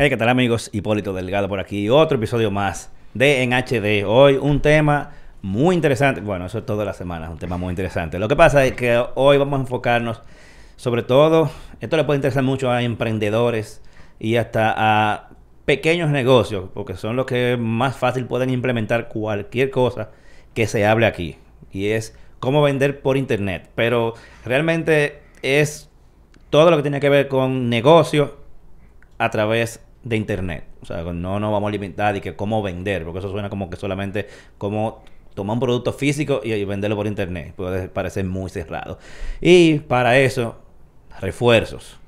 Hey, ¿qué tal amigos? Hipólito Delgado por aquí. Otro episodio más de En HD. Hoy un tema muy interesante. Bueno, eso es toda la semana, un tema muy interesante. Lo que pasa es que hoy vamos a enfocarnos sobre todo, esto le puede interesar mucho a emprendedores y hasta a pequeños negocios, porque son los que más fácil pueden implementar cualquier cosa que se hable aquí. Y es cómo vender por internet. Pero realmente es todo lo que tiene que ver con negocios a través de internet. O sea, no nos vamos a limitar y que cómo vender, porque eso suena como que solamente como tomar un producto físico y, venderlo por internet. Puede parecer muy cerrado. Y para eso, refuerzos.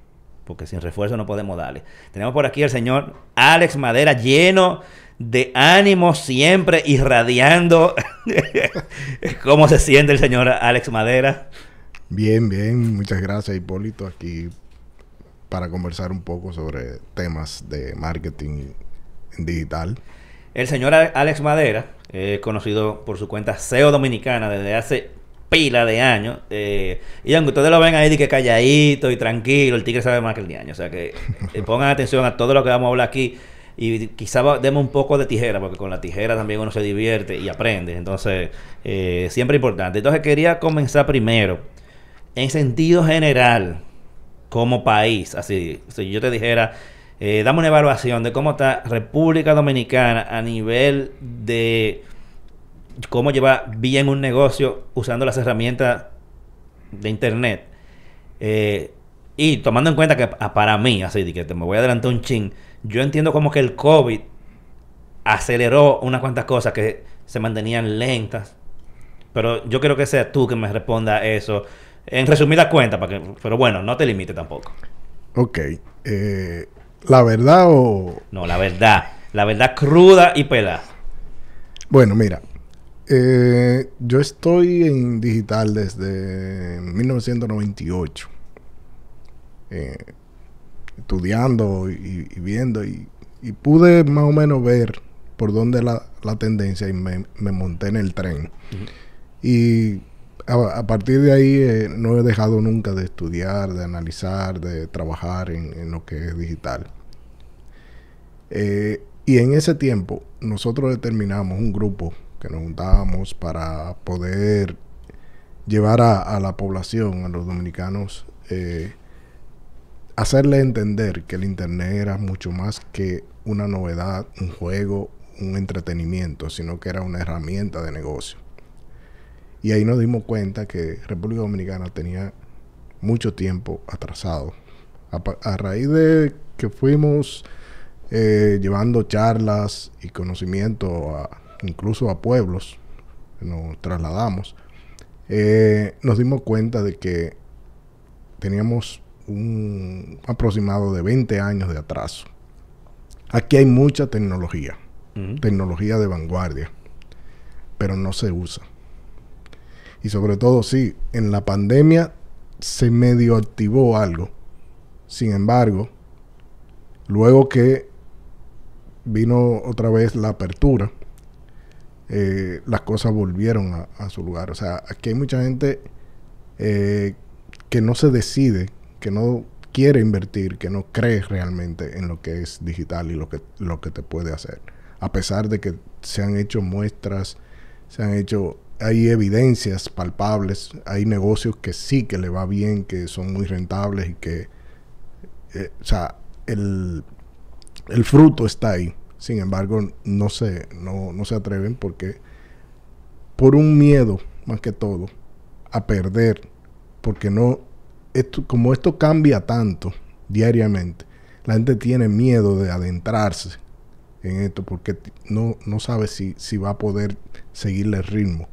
Porque sin refuerzo no podemos darle. Tenemos por aquí al señor Alex Madera lleno de ánimo siempre irradiando. ¿Cómo se siente el señor Alex Madera? Bien, bien. Muchas gracias, Hipólito. Aquí para conversar un poco sobre temas de marketing digital. El señor Alex Madera, conocido por su cuenta SEO Dominicana desde hace pila de años. Eh, y aunque ustedes lo ven ahí de que calladito y tranquilo, el tigre sabe más que el diaño. O sea que eh, pongan atención a todo lo que vamos a hablar aquí. Y quizá demos un poco de tijera, porque con la tijera también uno se divierte y aprende. Entonces, eh, siempre importante. Entonces, quería comenzar primero, en sentido general, como país. Así, si yo te dijera, eh, dame una evaluación de cómo está República Dominicana a nivel de cómo lleva bien un negocio usando las herramientas de Internet. Eh, y tomando en cuenta que para mí, así que te me voy a adelantar un chin, yo entiendo como que el COVID aceleró unas cuantas cosas que se mantenían lentas. Pero yo quiero que sea tú que me responda eso en resumida cuenta, para que, pero bueno, no te limite tampoco. Ok. Eh, ¿La verdad o...? No, la verdad. La verdad cruda y pelada. Bueno, mira. Eh, yo estoy en digital desde 1998. Eh, estudiando y, viendo y, pude más o menos ver por dónde la, la tendencia y me, monté en el tren. Y a, partir de ahí eh, no he dejado nunca de estudiar, de analizar, de trabajar en, lo que es digital. Eh, y en ese tiempo nosotros determinamos un grupo que nos juntábamos para poder llevar a, la población, a los dominicanos, eh, hacerle entender que el Internet era mucho más que una novedad, un juego, un entretenimiento, sino que era una herramienta de negocio. Y ahí nos dimos cuenta que República Dominicana tenía mucho tiempo atrasado. A, raíz de que fuimos eh, llevando charlas y conocimiento a, incluso a pueblos, nos trasladamos, eh, nos dimos cuenta de que teníamos un aproximado de 20 años de atraso. Aquí hay mucha tecnología, tecnología de vanguardia, pero no se usa. Y sobre todo, sí, en la pandemia se medio activó algo. Sin embargo, luego que vino otra vez la apertura, eh, las cosas volvieron a, su lugar. O sea, aquí hay mucha gente eh, que no se decide, que no quiere invertir, que no cree realmente en lo que es digital y lo que, lo que te puede hacer. A pesar de que se han hecho muestras, se han hecho hay evidencias palpables, hay negocios que sí que le va bien, que son muy rentables y que, eh, o sea, el, fruto está ahí. Sin embargo, no se, no, no se atreven porque por un miedo, más que todo, a perder, porque no, esto, como esto cambia tanto diariamente, la gente tiene miedo de adentrarse en esto porque no, no sabe si, si va a poder seguirle el ritmo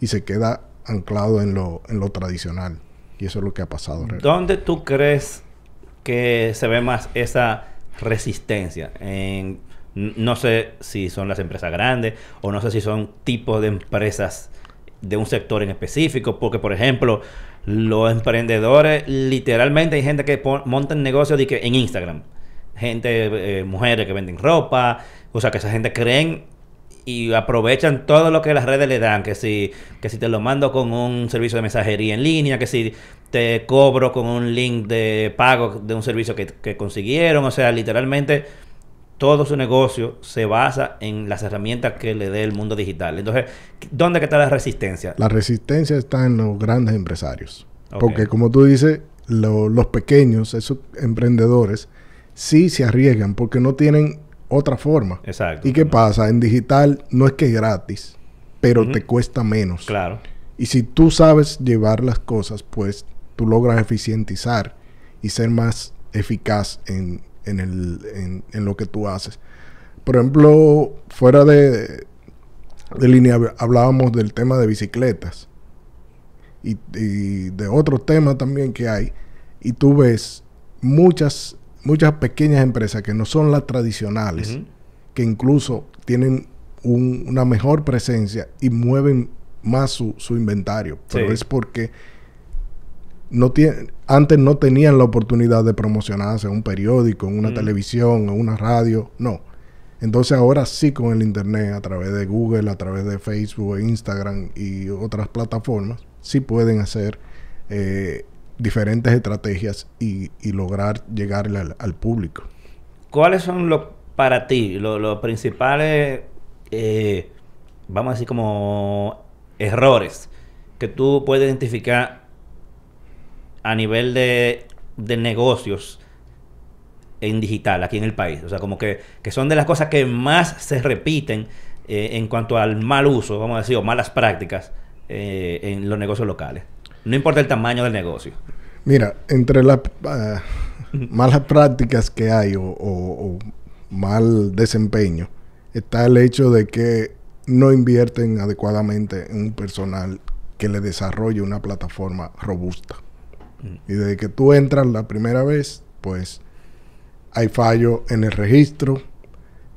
y se queda anclado en lo, en lo tradicional. Y eso es lo que ha pasado. ¿Dónde tú crees que se ve más esa resistencia? En, no sé si son las empresas grandes o no sé si son tipos de empresas de un sector en específico, porque por ejemplo, los emprendedores, literalmente hay gente que montan negocios en Instagram, gente, eh, mujeres que venden ropa, o sea que esa gente creen y aprovechan todo lo que las redes le dan, que si, que si te lo mando con un servicio de mensajería en línea, que si te cobro con un link de pago de un servicio que, consiguieron, o sea, literalmente todo su negocio se basa en las herramientas que le dé el mundo digital. Entonces, ¿dónde está la resistencia? La resistencia está en los grandes empresarios. Porque como tú dices, los pequeños, esos emprendedores, sí se arriesgan porque no tienen otra forma. Exacto. ¿Y qué pasa? En digital no es que es gratis, pero te cuesta menos. Claro. Y si tú sabes llevar las cosas, pues tú logras eficientizar y ser más eficaz en, en, el, en, lo que tú haces. Por ejemplo, fuera de, de línea hablábamos del tema de bicicletas y, de otros temas también que hay. Y tú ves muchas, muchas pequeñas empresas que no son las tradicionales, que incluso tienen una mejor presencia y mueven más su, su inventario. Pero es porque no antes no tenían la oportunidad de promocionarse en un periódico, en una mm. televisión, en una radio, no. Entonces ahora sí con el internet, a través de Google, a través de Facebook, Instagram y otras plataformas, sí pueden hacer eh, diferentes estrategias y, lograr llegar al, público. ¿Cuáles son los para ti los principales, eh, vamos a decir como errores que tú puedes identificar a nivel de, de negocios en digital aquí en el país. O sea, como que, que son de las cosas que más se repiten eh, en cuanto al mal uso, vamos a decir, o malas prácticas eh, en los negocios locales. No importa el tamaño del negocio. Mira, entre las ah, malas prácticas que hay o, o, mal desempeño, está el hecho de que no invierten adecuadamente en un personal que le desarrolle una plataforma robusta. Y desde que tú entras la primera vez, pues hay fallo en el registro.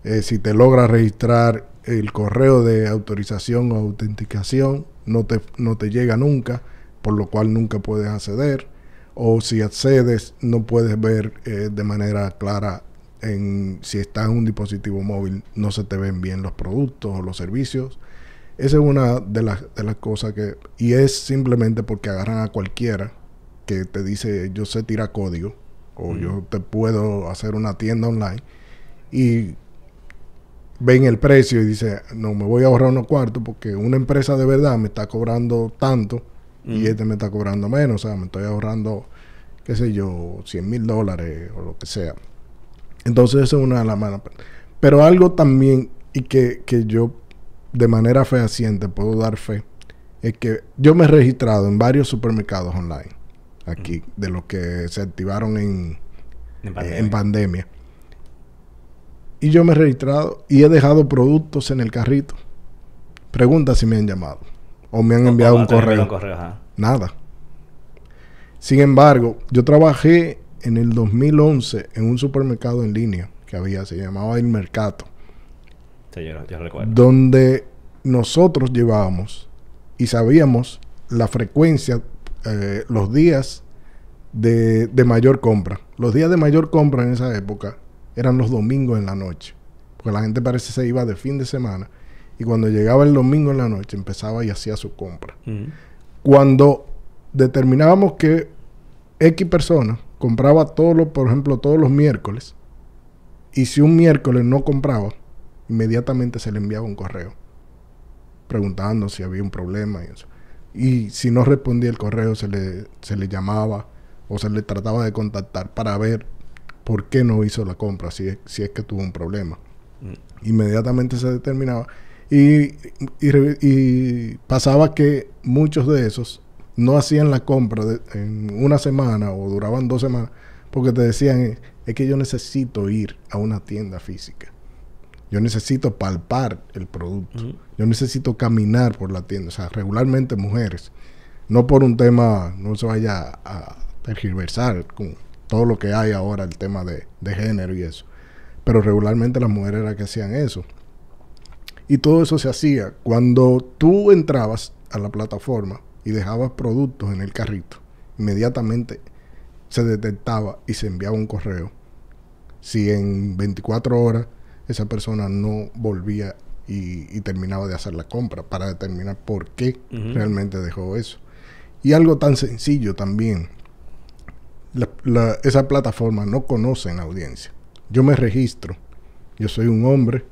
Eh, si te logra registrar el correo de autorización o autenticación, no te, no te llega nunca, por lo cual nunca puedes acceder. O si accedes, no puedes ver eh, de manera clara en si estás en un dispositivo móvil, no se te ven bien los productos o los servicios. Esa es una de las, de las cosas que... Y es simplemente porque agarran a cualquiera que te dice yo sé tirar código o yo te puedo hacer una tienda online y ven el precio y dice no me voy a ahorrar unos cuartos porque una empresa de verdad me está cobrando tanto y este me está cobrando menos o sea me estoy ahorrando qué sé yo 100 mil dólares o lo que sea entonces eso es una de las malas pero algo también y que, que yo de manera fehaciente puedo dar fe es que yo me he registrado en varios supermercados online aquí, de los que se activaron en, en pandemia. Y yo me he registrado y he dejado productos en el carrito. Pregunta si me han llamado. O me han enviado un correo. Nada. Sin embargo, yo trabajé en el 2011 en un supermercado en línea que había, se llamaba El Mercato. Donde nosotros llevábamos y sabíamos la frecuencia eh, los días de, mayor compra. Los días de mayor compra en esa época eran los domingos en la noche. Porque la gente parece se iba de fin de semana. Y cuando llegaba el domingo en la noche empezaba y hacía su compra. Cuando determinábamos que X persona compraba todos los, por ejemplo, todos los miércoles, y si un miércoles no compraba, inmediatamente se le enviaba un correo preguntando si había un problema y eso y si no respondía el correo se le, se le llamaba o se le trataba de contactar para ver por qué no hizo la compra, si es, si es que tuvo un problema. Mm. Inmediatamente se determinaba. Y, y, pasaba que muchos de esos no hacían la compra en una semana o duraban dos semanas porque te decían, es que yo necesito ir a una tienda física. Yo necesito palpar el producto. Yo necesito caminar por la tienda. O sea, regularmente mujeres. No por un tema, no se vaya a tergiversar con todo lo que hay ahora, el tema de, género y eso. Pero regularmente las mujeres eran que hacían eso. Y todo eso se hacía cuando tú entrabas a la plataforma y dejabas productos en el carrito. Inmediatamente se detectaba y se enviaba un correo. Si en 24 horas esa persona no volvía y, terminaba de hacer la compra para determinar por qué realmente dejó eso. Y algo tan sencillo también, esa plataforma no conoce la audiencia. Yo me registro Yo soy un hombre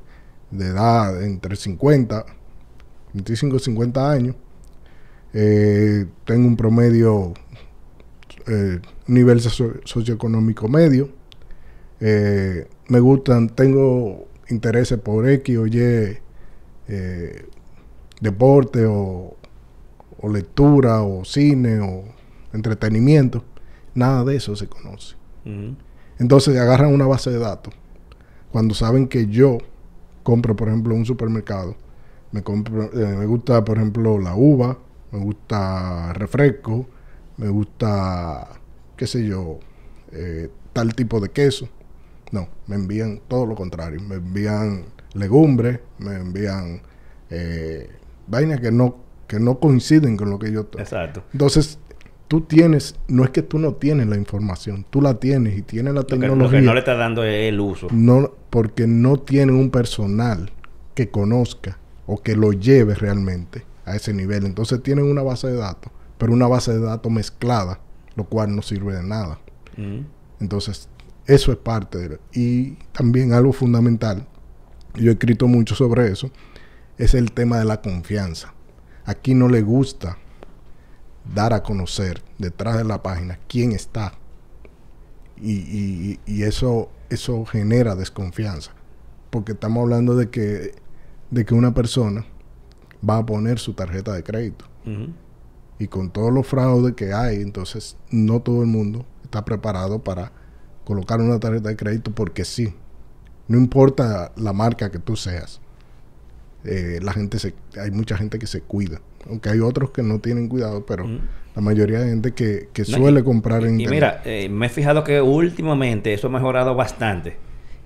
de edad entre 50, 25 y 50 años. Eh, tengo un promedio, eh, nivel socioeconómico medio. Eh, me gustan, tengo intereses por X o Y, deporte o, o lectura o cine o entretenimiento. Nada de eso se conoce. Entonces agarran una base de datos. Cuando saben que yo compro, por ejemplo, un supermercado, me, compro, eh, me gusta, por ejemplo, la uva, me gusta refresco, me gusta, qué sé yo, eh, tal tipo de queso. No, me envían todo lo contrario. Me envían legumbres, me envían eh, vainas que no, que no coinciden con lo que yo... Exacto. Entonces, tú tienes, no es que tú no tienes la información, tú la tienes y tienes la tecnología. Lo que, no le está dando es el uso. No, porque no tienen un personal que conozca o que lo lleve realmente a ese nivel. Entonces tienen una base de datos, pero una base de datos mezclada, lo cual no sirve de nada. Mm. Entonces, eso es parte de... Y también algo fundamental, yo he escrito mucho sobre eso, es el tema de la confianza. Aquí no le gusta dar a conocer detrás de la página quién está. Y, eso, eso genera desconfianza. Porque estamos hablando de que, de que una persona va a poner su tarjeta de crédito. Y con todos los fraudes que hay, entonces no todo el mundo está preparado para colocar una tarjeta de crédito porque sí. No importa la marca que tú seas. Eh, la gente se, hay mucha gente que se cuida aunque hay otros que no tienen cuidado, pero mm. la mayoría de gente que, suele comprar en y, mira, eh, me he fijado que últimamente eso ha mejorado bastante.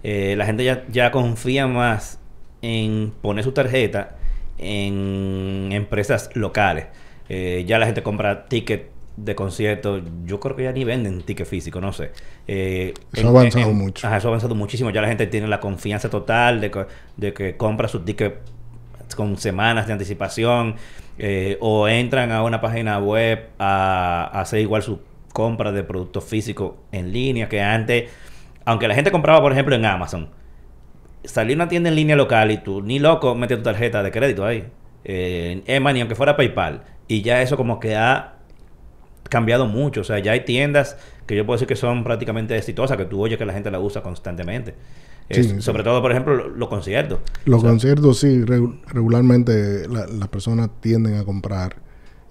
Eh, la gente ya, ya confía más en poner su tarjeta en empresas locales. Eh, ya la gente compra tickets de conciertos. Yo creo que ya ni venden tickets físicos, no sé. eso ha avanzado mucho. Ajá, eso ha avanzado muchísimo. Ya la gente tiene la confianza total de que, de que compra su ticket con semanas de anticipación. Eh, o entran a una página web a, hacer igual su compra de productos físicos en línea que antes, aunque la gente compraba, por ejemplo, en Amazon, salía una tienda en línea local y tú, ni loco, metes tu tarjeta de crédito ahí, eh, en ni aunque fuera PayPal, y ya eso como que ha cambiado mucho, o sea, ya hay tiendas que yo puedo decir que son prácticamente exitosas, que tú oyes que la gente la usa constantemente sobre todo, por ejemplo, los conciertos. Los conciertos, sí, regularmente las personas tienden a comprar.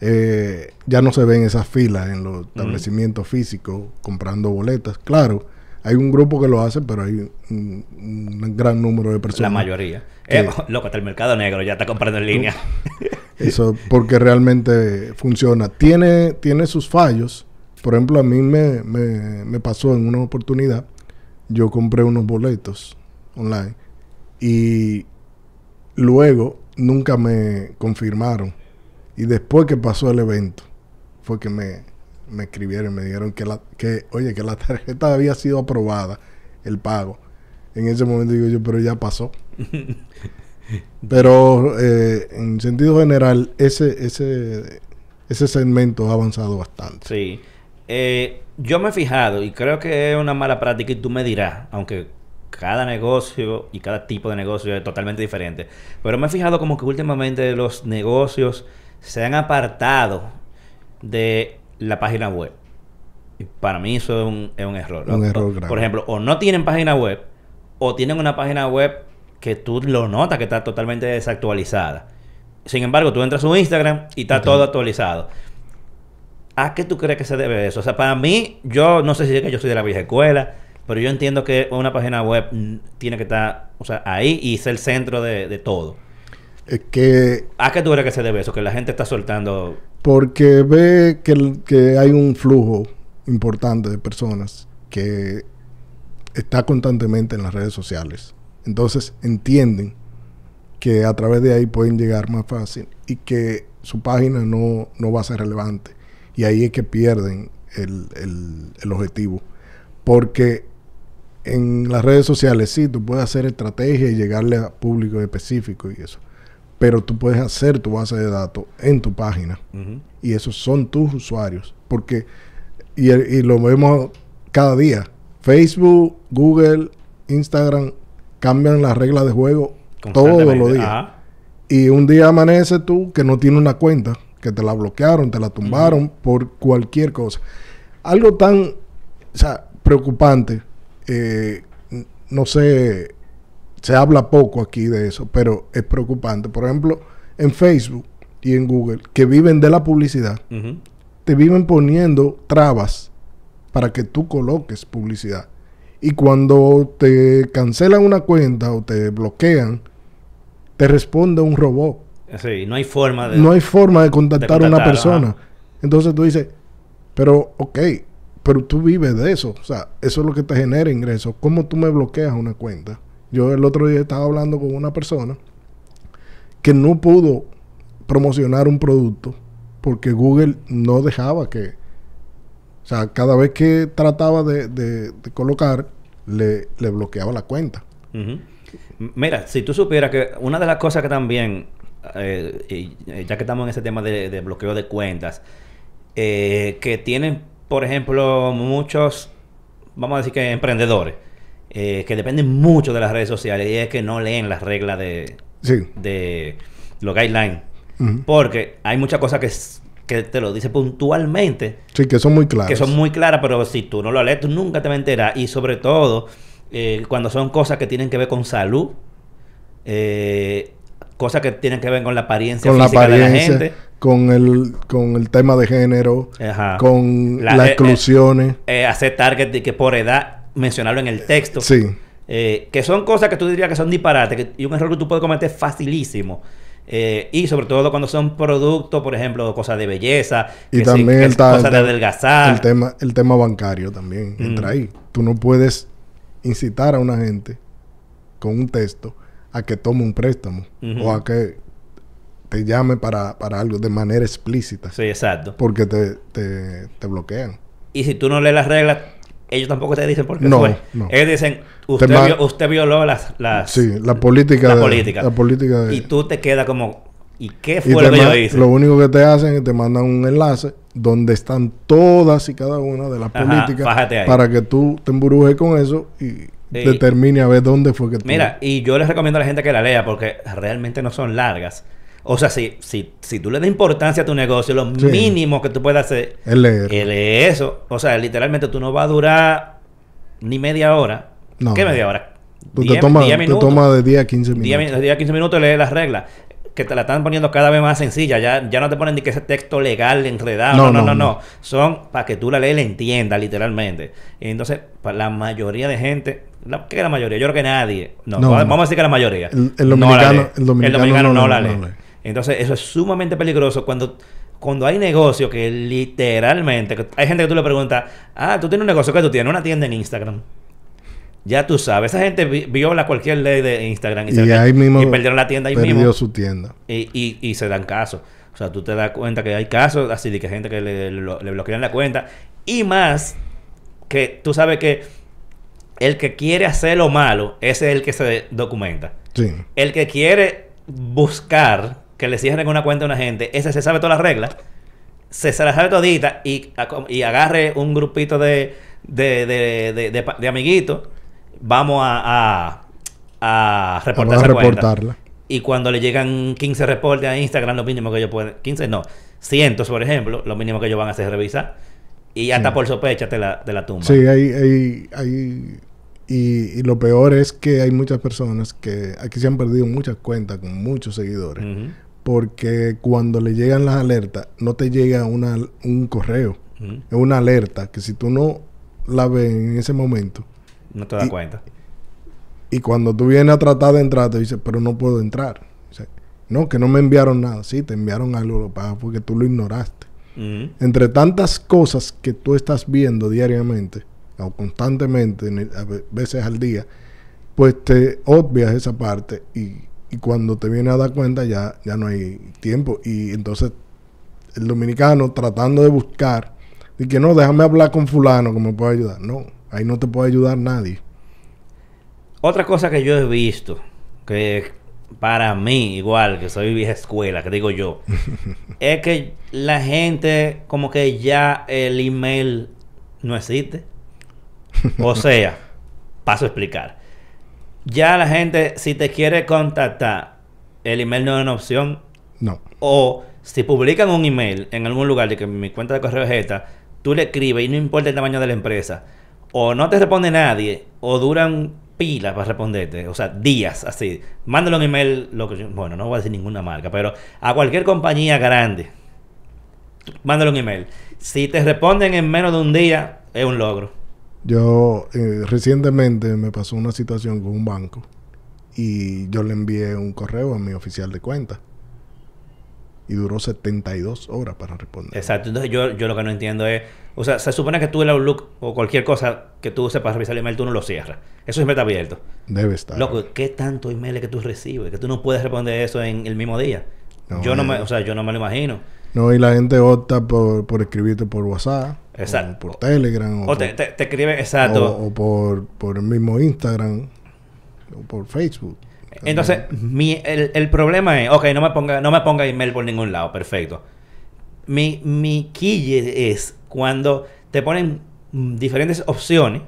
Eh, ya no se ven esas filas en los establecimientos físicos comprando boletas. Claro, hay un grupo que lo hace, pero hay un, gran número de personas. La mayoría. Eh, loco, hasta el mercado negro ya está comprando en línea. Eso, porque realmente funciona. Tiene, tiene sus fallos. Por ejemplo, a mí me, me, me pasó en una oportunidad yo compré unos boletos online y luego nunca me confirmaron. Y después que pasó el evento, fue que me, me escribieron y me dijeron que, la, que, oye, que la tarjeta había sido aprobada, el pago. En ese momento digo yo, pero ya pasó. pero eh, en sentido general, ese, ese, ese segmento ha avanzado bastante. Sí. Eh, yo me he fijado y creo que es una mala práctica y tú me dirás, aunque cada negocio y cada tipo de negocio es totalmente diferente, pero me he fijado como que últimamente los negocios se han apartado de la página web. Y para mí eso es un, es un error. Un error Por ejemplo, o no tienen página web o tienen una página web que tú lo notas que está totalmente desactualizada. Sin embargo, tú entras a su Instagram y está todo actualizado. ¿A qué tú crees que se debe eso? O sea, para mí, yo no sé si es que yo soy de la vieja escuela, pero yo entiendo que una página web tiene que estar, o sea, ahí y ser el centro de, todo. Es que... ¿A qué tú crees que se debe eso? Que la gente está soltando... Porque ve que, que hay un flujo importante de personas que está constantemente en las redes sociales. Entonces entienden que a través de ahí pueden llegar más fácil y que su página no, no va a ser relevante. Y ahí es que pierden el, el, objetivo. Porque en las redes sociales sí, tú puedes hacer estrategia y llegarle a público específico y eso. Pero tú puedes hacer tu base de datos en tu página. Y esos son tus usuarios. Porque, y, y, lo vemos cada día. Facebook, Google, Instagram, cambian las reglas de juego todos los días. Ajá. Y un día amanece tú que no tienes una cuenta, que te la bloquearon, te la tumbaron por cualquier cosa. Algo tan, o sea, preocupante, eh, no sé, se habla poco aquí de eso, pero es preocupante. Por ejemplo, en Facebook y en Google, que viven de la publicidad, te viven poniendo trabas para que tú coloques publicidad. Y cuando te cancelan una cuenta o te bloquean, te responde un robot. Sí, no hay forma de... No hay forma de contactar a una persona. ajá. Entonces tú dices, pero ok, pero tú vives de eso. O sea, eso es lo que te genera ingresos. ¿Cómo tú me bloqueas una cuenta? Yo el otro día estaba hablando con una persona que no pudo promocionar un producto porque Google no dejaba que... O sea, cada vez que trataba de, de- de colocar, le, le bloqueaba la cuenta. Mira, si tú supieras que una de las cosas que también, eh, eh, ya que estamos en ese tema de, de bloqueo de cuentas, eh, que tienen, por ejemplo, muchos, vamos a decir que emprendedores, eh, que dependen mucho de las redes sociales y es que no leen las reglas de, Sí. de los guidelines. Porque hay muchas cosas que, que te lo dice puntualmente Sí, que son muy claras. que son muy claras, pero si tú no lo lees, tú nunca te vas a enterar. Y sobre todo, eh, cuando son cosas que tienen que ver con salud, eh, cosas que tienen que ver con la apariencia con la física de la apariencia, gente. con el, con el tema de género, Ajá. con La- las eh, eh, exclusiones. Eh, hacer target de que por edad, mencionarlo en el texto. sí, Eh, que son cosas que tú dirías que son disparates que- y un error que tú puedes cometer facilísimo. Eh, y sobre todo cuando son productos, por ejemplo, cosas de belleza, y que sí, también que ta- cosas de adelgazar. el tema, el tema bancario también Mm. entra ahí. Tú no puedes incitar a una gente con un texto a que tome un préstamo o a que te llame para, para algo de manera explícita, Sí, exacto. porque te, te, te bloquean. Y si tú no lees las reglas, ellos tampoco te dicen por qué No, fue. no. Ellos dicen, usted, vio- usted violó las... las Sí, la política, la de, política. la política de- Y tú te quedas como, ¿y qué fue lo que yo hice? Lo único que te hacen es te mandan un enlace donde están todas y cada una de las Ajá, políticas para que tú te embrujes con eso y Sí. determine a ver dónde fue que tú... Mira, y yo les recomiendo a la gente que la lea porque realmente no son largas. O sea, si, si, si tú le das importancia a tu negocio, lo Sí. mínimo que tú puedes hacer es leer. es leer eso. O sea, literalmente tú no vas a durar ni media hora. No. ¿Qué media hora? tú te Diez- tomas te minutos. toma de 10 a 15 minutos. 10 min- 10 a 15 minutos lees las reglas. Que te la están poniendo cada vez más sencilla. Ya, ya no te ponen ni que ese texto legal enredado. No, No, no, no, no, no. Son para que tú la lees y la entiendas, literalmente. Entonces, para la mayoría de gente, la, ¿qué es la mayoría? Yo creo que nadie. No, No, vamos no. a decir que la mayoría. El- no dominicano- lee. el dominicano no, no la lee. no lee. Entonces, eso es sumamente peligroso cuando, cuando hay negocios que literalmente, que hay gente que tú le preguntas, ah, tú tienes un negocio que tú tienes, una tienda en Instagram. Ya tú sabes, esa gente vi- viola cualquier ley de Instagram y, Y se- ahí mismo y perdieron la tienda ahí perdió mismo su tienda. y, y, y se dan casos. O sea, tú te das cuenta que hay casos así de que gente que le, lo- le bloquean la cuenta y más que tú sabes que el que quiere hacer lo malo, ese es el que se documenta. Sí. El que quiere buscar que le cierren una cuenta a una gente, ese se sabe todas las reglas, se, se las sabe todita y, y agarre un grupito de, de, de, de, amiguitos, vamos a, a, a reportar Vamos a esa cuenta. reportarla. Y cuando le llegan 15 reportes a Instagram, lo mínimo que ellos pueden... 15 no, cientos, por ejemplo, lo mínimo que ellos van a hacer es revisar. Y hasta Sí. por sospecha te la, te la tumba. Sí, hay, hay, hay y, y lo peor es que hay muchas personas que aquí se han perdido muchas cuentas con muchos seguidores. Porque cuando le llegan las alertas, no te llega una, un correo. Es una alerta que si tú no la ves en ese momento, No te das Y- cuenta. y cuando tú vienes a tratar de entrar, te dice, pero no puedo entrar. No, que no me enviaron nada. Sí, te enviaron algo, lo porque tú lo ignoraste. Entre tantas cosas que tú estás viendo diariamente o constantemente, a ve- veces al día, pues te obvias esa parte y, y cuando te vienes a dar cuenta ya, ya no hay tiempo. Y entonces el dominicano tratando de buscar, y que no, déjame hablar con fulano que me puede ayudar. No, ahí no te puede ayudar nadie. Otra cosa que yo he visto, que para mí, igual, que soy vieja escuela, que digo yo, es que la gente, como que ya el email no existe. O sea, paso a explicar. ya la gente, si te quiere contactar, el email no es una opción. No. O si publican un email en algún lugar de que mi cuenta de correo es esta, tú le escribes y no importa el tamaño de la empresa, o no te responde nadie, o duran pilas para responderte, o sea, días así. Mándale un email, lo que yo- bueno, no voy a decir ninguna marca, pero a cualquier compañía grande, mándale un email. Si te responden en menos de un día, es un logro. Yo eh, recientemente me pasó una situación con un banco y yo le envié un correo a mi oficial de cuenta y duró 72 horas para responder. Exacto. Entonces yo, yo lo que no entiendo es, o sea, se supone que tú el Outlook o cualquier cosa que tú uses para revisar el email, tú no lo cierras. Eso siempre está abierto. Debe estar. Loco, ¿qué tanto email es que tú recibes? Que tú no puedes responder eso en el mismo día. No, yo no eh. me, o sea, yo no me lo imagino. No, y la gente opta por, por escribirte por WhatsApp, Exacto. o por Telegram, o, O te, por, te, te escribe, exacto. o- o por, por el mismo Instagram, o por Facebook. Entonces, mi, el, el problema es, ok, no me ponga, no me ponga email por ningún lado, perfecto. Mi, mi quille es cuando te ponen diferentes opciones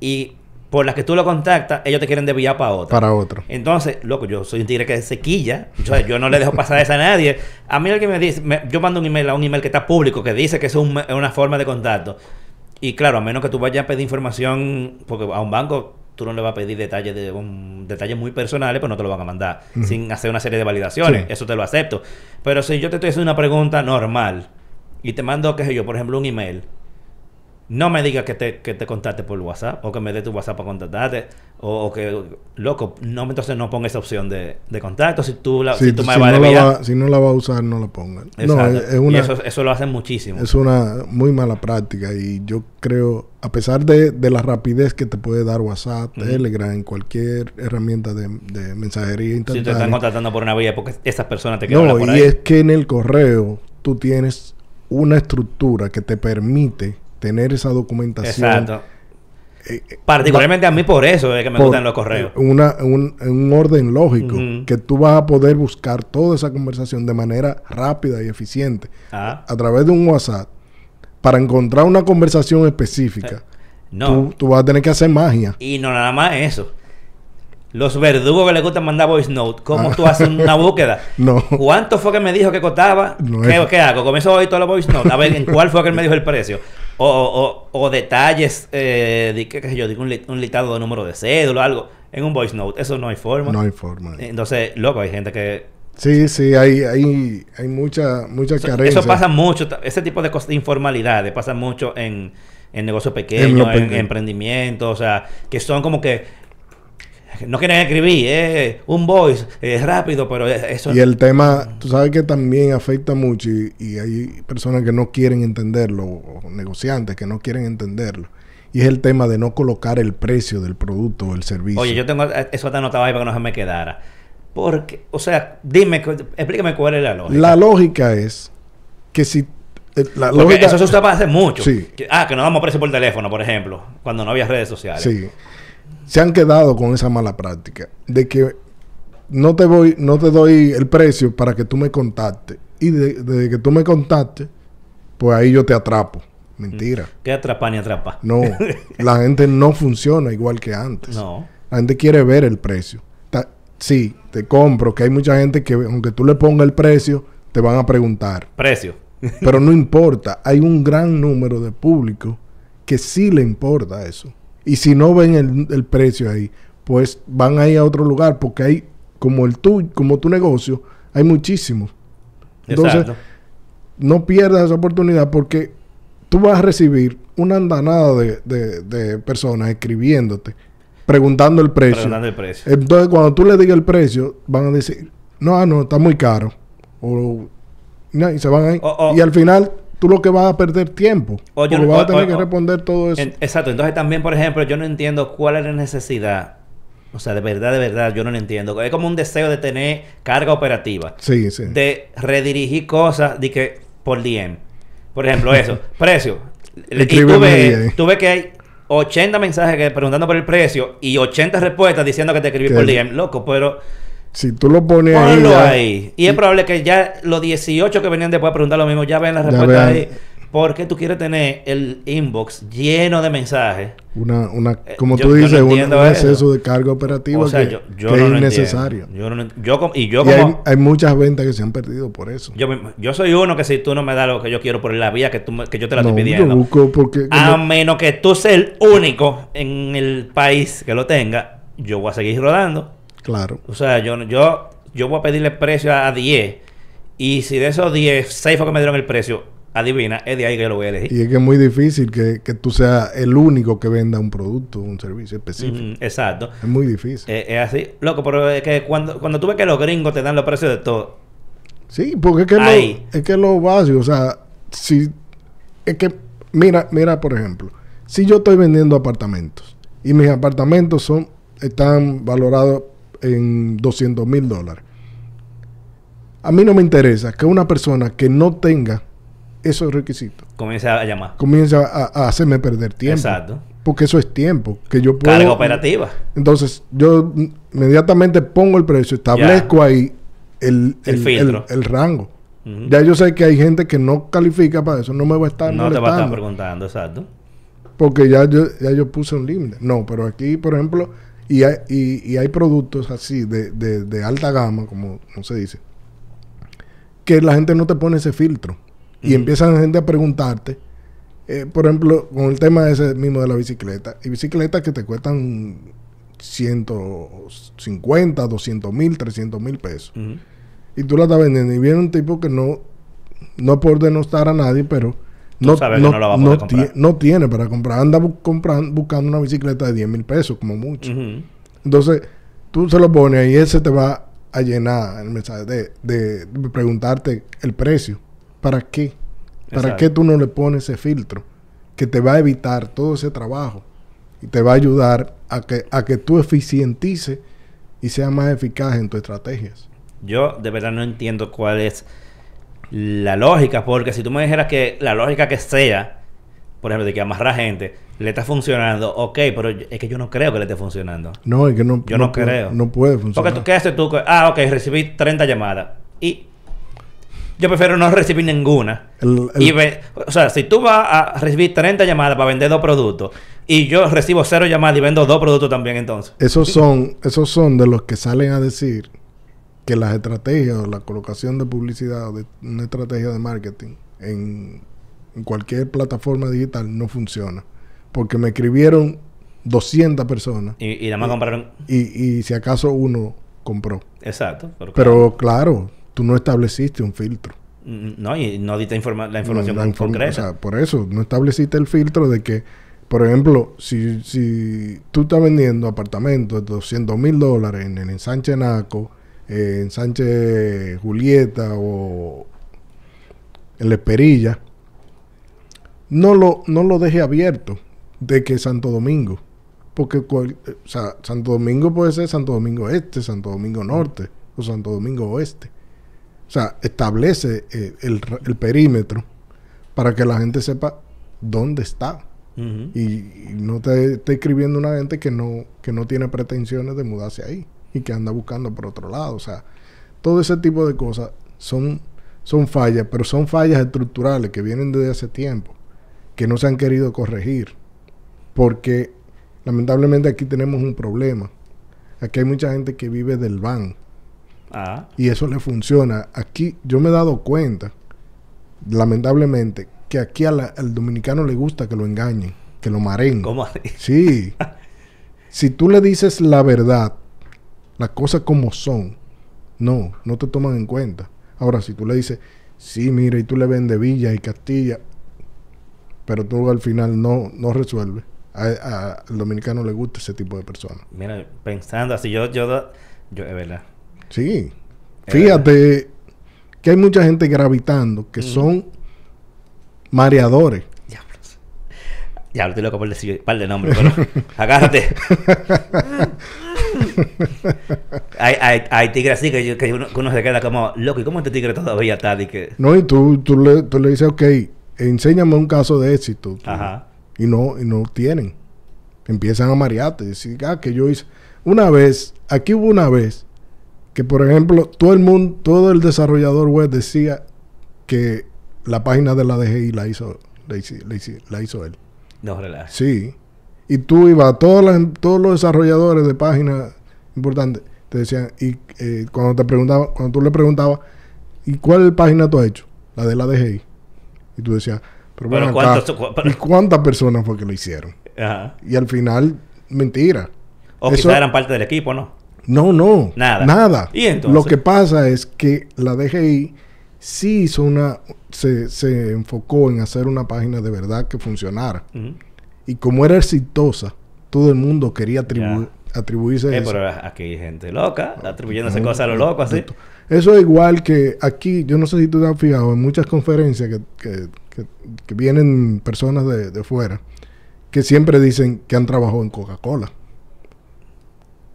y por las que tú lo contactas, ellos te quieren desviar para otra. Para otro. Entonces, loco, yo soy un tigre que se quilla. Yo, yo no le dejo pasar eso a nadie. A mí alguien me dice, me- yo mando un email a un email que está público, que dice que eso es un- es una forma de contacto. Y claro, a menos que tú vayas a pedir información, porque a un banco tú no le vas a pedir detalles de un- detalles muy personales, pues no te lo van a mandar sin hacer una serie de validaciones. Sí. Eso te lo acepto. Pero si yo te estoy haciendo una pregunta normal y te mando, qué sé yo, por ejemplo, un email, no me digas que te, que te contacte por WhatsApp o que me dé tu WhatsApp para contactarte o, o que, loco, no, entonces no ponga esa opción de, de contacto si tú, la, Si, si tú me si vas a no la va, si no la va a usar, no la pongan. No, es, Y eso, eso lo hacen muchísimo. es una muy mala práctica y yo creo, a pesar de, de la rapidez que te puede dar WhatsApp. Telegram, cualquier herramienta de, de mensajería si te están instantánea. contactando por una vía porque esas personas te quieren no, por y ahí. es que en el correo tú tienes una estructura que te permite tener esa documentación. Exacto. eh, eh, Particularmente a mí por eso es que me por gustan los correos. Una, un, un orden lógico que tú vas a poder buscar toda esa conversación de manera rápida y eficiente Ah, a través de un WhatsApp para encontrar una conversación específica. no. Tú, tú vas a tener que hacer magia. Y no nada más eso. Los verdugos que les gusta mandar voice note, ¿cómo Ah. tú haces una búsqueda? No. ¿Cuánto fue que me dijo que costaba? No ¿Qué, qué hago? Comienzo a oír todos los voice notes. A ver, ¿en cuál fue que él me dijo el precio? O, o, o detalles, eh, de, qué, qué sé yo, digo un, li- un listado de número de cédula, algo. En un voice note. Eso no hay forma. No hay forma. Entonces, loco, hay gente que... Sí, sí, hay, hay, hay mucha, mucha Eso, carencia. eso pasa mucho. Ese tipo de cosas de informalidades pasa mucho en, en negocios pequeños, en, emprendimientos. O sea, que son como que... No quieren escribir, eh, un voice, es rápido, pero eso... Y el tema, tú sabes que también afecta mucho y, y hay personas que no quieren entenderlo, o negociantes que no quieren entenderlo. Y es el tema de no colocar el precio del producto o el servicio. Oye, yo tengo eso está anotado ahí para que no se me quedara. Porque, o sea, dime, explícame cuál es la lógica. La lógica es que si... eh, La lógica, eso se usaba hace mucho. Sí. Ah, que no damos precio por teléfono, por ejemplo, cuando no había redes sociales. Sí. Se han quedado con esa mala práctica de que no te voy, no te doy el precio para que tú me contactes. Y de, de que tú me contactes, pues ahí yo te atrapo. Mentira. ¿Qué atrapa ni atrapa? No, la gente no funciona igual que antes. No. La gente quiere ver el precio. Ta- sí, te compro, que hay mucha gente que aunque tú le pongas el precio, te van a preguntar. Precio. Pero no importa, hay un gran número de público que sí le importa eso. Y si no ven el, el precio ahí, pues van a ir a otro lugar, porque hay, como el tu, como tu negocio, hay muchísimos. Entonces, Exacto. no pierdas esa oportunidad porque tú vas a recibir una andanada de, de- de personas escribiéndote, preguntando el precio. Preguntando el precio. Entonces, cuando tú le digas el precio, van a decir, no, ah, no, está muy caro. O, no, y se van a ir. O- o- y al final, tú lo que vas a perder tiempo. O porque vas o- a tener o- que responder todo eso. En- exacto. Entonces también, por ejemplo, yo no entiendo cuál es la necesidad. O sea, de verdad, de verdad, yo no lo entiendo. Es como un deseo de tener carga operativa. sí, sí. de redirigir cosas de que por DM. Por ejemplo, eso, precio. Y tú ves que hay 80 mensajes que preguntando por el precio y 80 respuestas diciendo que te escribí por DM. Loco, pero Si tú lo pones ahí, ponlo ya- ahí. Y es probable que ya los 18 que venían después a preguntar lo mismo ya vean la respuesta vean. ahí. ¿Por qué tú quieres tener el inbox lleno de mensajes? Una, una, Eh, como yo- tú yo no dices, un, exceso de carga operativa O sea, que, yo, yo que no es innecesario. Yo yo y yo y como... hay muchas ventas que se han perdido por eso. Yo, yo soy uno que si tú no me das lo que yo quiero por la vía que, tú, que yo te la estoy yo pidiendo, busco porque... a menos que tú seas el único en el país que lo tenga, yo voy a seguir rodando. Claro. O sea, yo, yo, yo voy a pedirle precio a 10. Y si de esos 10, 6 fue que me dieron el precio, adivina, es de ahí que yo lo voy a elegir. Y es que es muy difícil que, que tú seas el único que venda un producto, un servicio específico. Ujú, exacto. Es muy difícil. Eh, es así. Loco, pero es que cuando, cuando tú ves que los gringos te dan los precios de todo, Sí, porque es que, Ahí. lo, es que lo básico, o sea, si es que mira, mira por ejemplo, si yo estoy vendiendo apartamentos y mis apartamentos son están valorados en 200 mil dólares, a mí no me interesa que una persona que no tenga esos requisitos comienza a llamar. comience a, a hacerme perder tiempo, Exacto. porque eso es tiempo que yo puedo Carga operativa. entonces, yo inmediatamente pongo el precio, establezco ahí el, El filtro. el rango. Ya yo sé que hay gente que no califica para eso, no me va a estar No te va a estar preguntando, exacto. porque ya yo, ya yo puse un límite. No, pero aquí, por ejemplo, y hay, y, y hay productos así de, de, de alta gama, como no se dice, que la gente no te pone ese filtro. Y empiezan la gente a preguntarte, eh, por ejemplo, con el tema ese mismo de la bicicleta, y bicicletas que te cuestan 150, 200 mil, 300 mil pesos. Y tú la estás vendiendo y viene un tipo que no, no por denostar a nadie, pero no, sabes que no la va a poder no comprar. tie- no tiene para comprar. Anda bu- compran- buscando una bicicleta de 10 mil pesos, como mucho. Entonces, tú se lo pones y ese te va a llenar el mensaje de, de- de preguntarte el precio. ¿Para qué? ¿Para Exacto. qué tú no le pones ese filtro? Que te va a evitar todo ese trabajo y te va a ayudar a que, a que tú eficientices y seas más eficaz en tus estrategias. Yo de verdad no entiendo cuál es la lógica, porque si tú me dijeras que la lógica que sea, por ejemplo, de que amarrar gente, le está funcionando, ok, pero es que yo no creo que le esté funcionando. No, es que no, Yo no puede- creo. No puede funcionar. Porque tú, ¿qué haces tú? Ah, ok, recibí 30 llamadas. Y yo prefiero no recibir ninguna. El- el- Y ve- o sea, si tú vas a recibir 30 llamadas para vender dos productos y yo recibo cero llamadas y vendo dos productos también entonces. Esos son, esos son de los que salen a decir que las estrategias o la colocación de publicidad o de una estrategia de marketing en, en cualquier plataforma digital no funciona. Porque me escribieron 200 personas Y, y nada más compraron... y, y si acaso uno compró. Exacto. Pero, Pero claro, tú no estableciste un filtro. No, y no diste informa- la información La con- inform- concreta. O sea, por eso, no estableciste el filtro de que, por ejemplo, si, si tú estás vendiendo apartamentos de 200 mil dólares en el ensanche Naco, eh, ensanche Julieta o en La Esperilla, no lo, no lo deje abierto de que Santo Domingo. Porque cual- eh, o sea, Santo Domingo puede ser Santo Domingo Este, Santo Domingo Norte o Santo Domingo Oeste. O sea, establece eh, el, el perímetro para que la gente sepa dónde está. Y, y no te esté escribiendo una gente que no, que no tiene pretensiones de mudarse ahí y que anda buscando por otro lado. O sea, todo ese tipo de cosas son, son fallas, pero son fallas estructurales que vienen desde hace tiempo, que no se han querido corregir. Porque lamentablemente aquí tenemos un problema. Aquí hay mucha gente que vive del van Ah, y eso le funciona. Aquí yo me he dado cuenta, lamentablemente, que aquí a la- al dominicano le gusta que lo engañen, que lo maren. ¿cómo así? Sí. si tú le dices la verdad, las cosas como son, no, no te toman en cuenta. Ahora, si tú le dices, sí, mira, y tú le vendes Villa y Castilla, pero tú al final no, no resuelves. A- a- al dominicano le gusta ese tipo de personas. Mira, pensando así, yo, yo, yo, es verdad. Sí. Es Fíjate que hay mucha gente gravitando que Mm. son mareadores. Diablos. Ya, estoy loco por decir un par de nombres, pero agárrate. hay, hay, hay tigres así que, yo- que uno, que uno se queda como, loco, ¿y cómo este tigre todavía está? Y que, No, y tú, tú, le, tú le dices, ok, enséñame un caso de éxito. Tú- ajá. Y no, y no tienen. Empiezan a marearte. Decir, ah, que yo hice. Una vez, aquí hubo una vez que, por ejemplo, todo el mundo, todo el desarrollador web decía que la página de la DGI la hizo, la hizo, la hizo, la hizo él. No relaja. Sí. Y tú ibas, todos los, todos los desarrolladores de páginas importantes te decían, y eh, cuando te preguntaba, cuando tú le preguntabas, ¿y cuál página tú has hecho? La de la DGI. Y tú decías, pero, acá, ¿cuántos- cu- pero- ¿y cuántas personas fue que lo hicieron? Ajá. Y al final, mentira. O quizás eran parte del equipo, ¿no? No, no. Nada. Nada. ¿Y entonces? Lo que pasa es que la DGI sí hizo una. Se, se enfocó en hacer una página de verdad que funcionara. Ujú. Y como era exitosa, todo el mundo quería atribu- atribuirse Eh, eso. pero aquí hay gente loca, atribuyéndose cosas a lo loco así. Eso es igual que aquí, yo no sé si tú te has fijado, en muchas conferencias que, que- que- que vienen personas de, de fuera, que siempre dicen que han trabajado en Coca-Cola.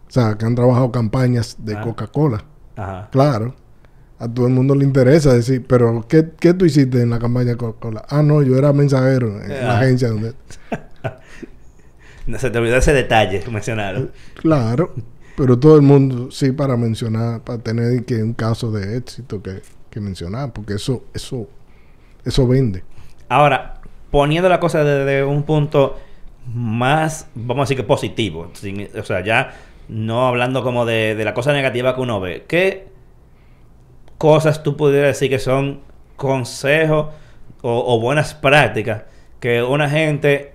O sea, que han trabajado campañas de Ah. Coca-Cola. Ajá. Claro. A todo el mundo le interesa decir, pero ¿qué, qué tú hiciste en la campaña de Coca-Cola? Ah, no, yo era mensajero en la Ah. agencia donde... No se te olvidó ese detalle mencionaron. Claro. Pero todo el mundo, sí, para mencionar, para tener que un caso de éxito que, que mencionar, porque eso, eso, eso vende. Ahora, poniendo la cosa desde un punto más, vamos a decir que positivo, sin- o sea, ya no hablando como de, de la cosa negativa que uno ve, ¿qué cosas tú pudieras decir que son consejos o, o buenas prácticas que una gente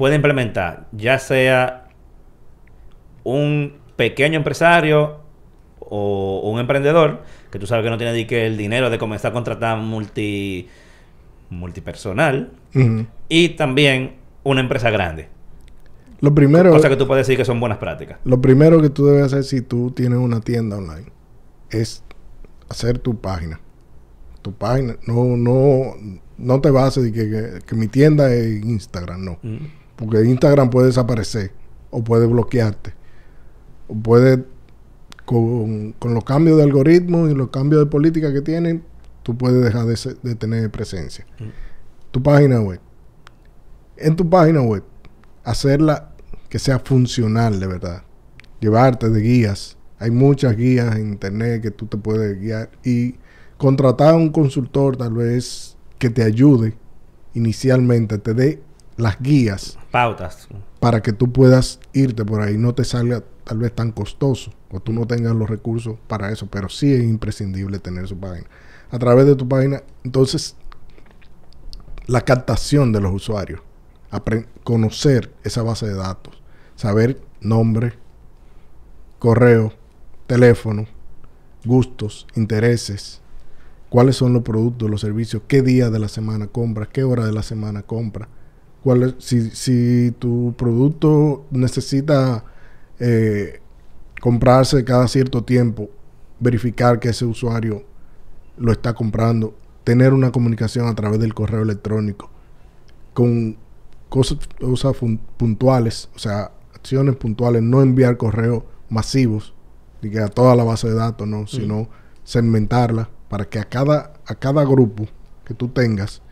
puede implementar, ya sea un pequeño empresario o un emprendedor, que tú sabes que no tiene ni que el dinero de comenzar a contratar multi multipersonal y también una empresa grande. Lo primero, Cosas que tú puedes decir que son buenas prácticas. lo primero que tú debes hacer si tú tienes una tienda online es hacer tu página. Tu página. No, no, no te bases de que, que- que mi tienda es Instagram, no. Mm. Porque Instagram puede desaparecer o puede bloquearte. O puede, con, con los cambios de algoritmos y los cambios de política que tienen, tú puedes dejar de, ser- de tener presencia. Mm. Tu página web. En tu página web, hacerla que sea funcional de verdad. Llevarte de guías. Hay muchas guías en internet que tú te puedes guiar y contratar a un consultor tal vez que te ayude inicialmente, te dé las guías Pautas. para que tú puedas irte por ahí, no te salga tal vez tan costoso o tú no tengas los recursos para eso, pero sí es imprescindible tener su página. A través de tu página, entonces, la captación de los usuarios, conocer esa base de datos, saber nombre, correo, teléfono, gustos, intereses, cuáles son los productos, los servicios, qué día de la semana compras, qué hora de la semana compras, cuál es- si, si tu producto necesita eh, comprarse cada cierto tiempo, verificar que ese usuario lo está comprando, tener una comunicación a través del correo electrónico con cosas, cosas puntuales, o sea, acciones puntuales, no enviar correos masivos, y que a toda la base de datos, no, sino segmentarla para que a cada, a cada grupo que tú tengas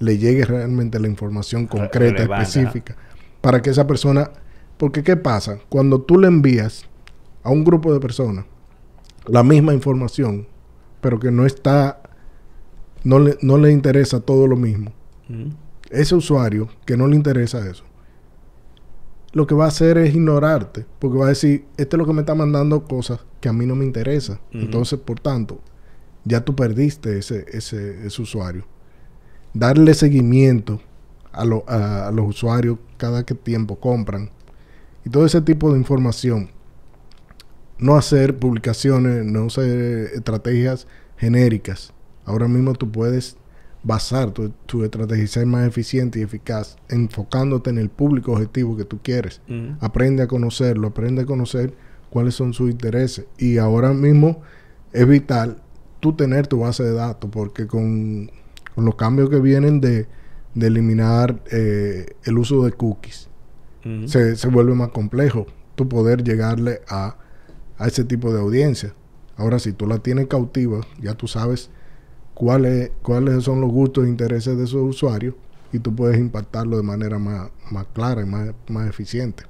le llegue realmente la información concreta, relevante, específica, para que esa persona, porque ¿qué pasa? Cuando tú le envías a un grupo de personas la misma información, pero que no está, no le, no le interesa todo lo mismo, Mm. ese usuario que no le interesa eso, lo que va a hacer es ignorarte, porque va a decir, este es lo que me está mandando cosas que a mí no me interesa. Entonces, por tanto, ya tú perdiste ese, ese, ese usuario. Darle seguimiento a, lo- a- a los usuarios cada que tiempo compran. Y todo ese tipo de información. No hacer publicaciones, no hacer estrategias genéricas. Ahora mismo tú puedes basar tu, tu estrategia y ser más eficiente y eficaz enfocándote en el público objetivo que tú quieres. Mm. Aprende a conocerlo, aprende a conocer cuáles son sus intereses. Y ahora mismo es vital tú tener tu base de datos porque con, con los cambios que vienen de, de eliminar eh, el uso de cookies, se, se vuelve más complejo tú poder llegarle a, a ese tipo de audiencia. Ahora, si tú la tienes cautiva, ya tú sabes cuáles, cuáles son los gustos e intereses de esos usuarios y tú puedes impactarlo de manera más, más clara y más, más eficiente.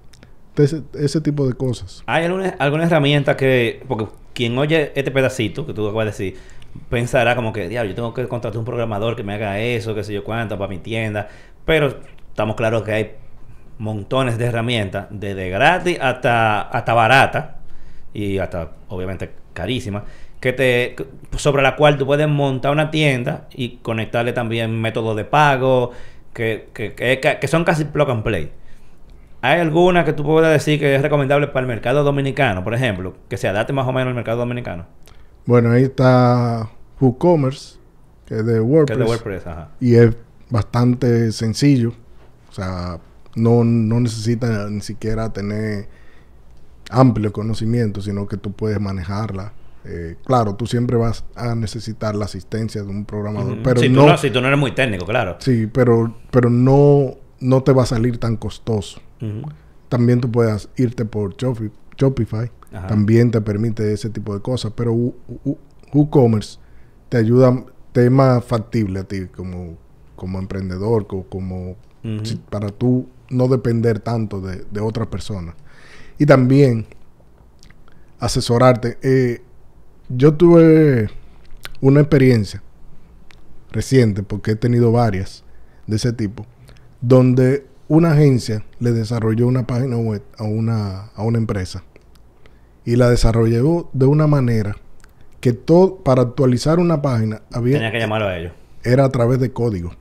Entonces, ese tipo de cosas. ¿Hay alguna, alguna herramienta que, porque quien oye este pedacito que tú acabas de decir, pensará como que, diablo, yo tengo que contratar un programador que me haga eso, qué sé yo cuánto, para mi tienda. Pero estamos claros que hay montones de herramientas, desde gratis hasta, hasta barata y hasta obviamente carísima, que te, sobre la cual tú puedes montar una tienda y conectarle también métodos de pago, que, que, que, son casi plug and play. ¿Hay alguna que tú puedas decir que es recomendable para el mercado dominicano, por ejemplo? Que se adapte más o menos al mercado dominicano. Bueno, ahí está WooCommerce, que es de WordPress. Que es de WordPress, ajá. Y es bastante sencillo. O sea, no, no necesita ni siquiera tener amplio conocimiento, sino que tú puedes manejarla. Eh, claro, tú siempre vas a necesitar la asistencia de un programador, pero si, no, tú no, si tú no eres muy técnico, claro. sí, pero, pero no, no te va a salir tan costoso. También tú puedes irte por Shopi- Shopify, Ajá. también te permite ese tipo de cosas, pero WooCommerce te ayuda, te es más factible a ti como, como emprendedor, co- como, si- para tú no depender tanto de, de otras personas. Y también asesorarte. Eh, yo tuve una experiencia reciente, porque he tenido varias de ese tipo, donde una agencia le desarrolló una página web a una, a una empresa y la desarrolló de una manera que todo para actualizar una página había Tenía que llamarlo a ellos. era a través de código.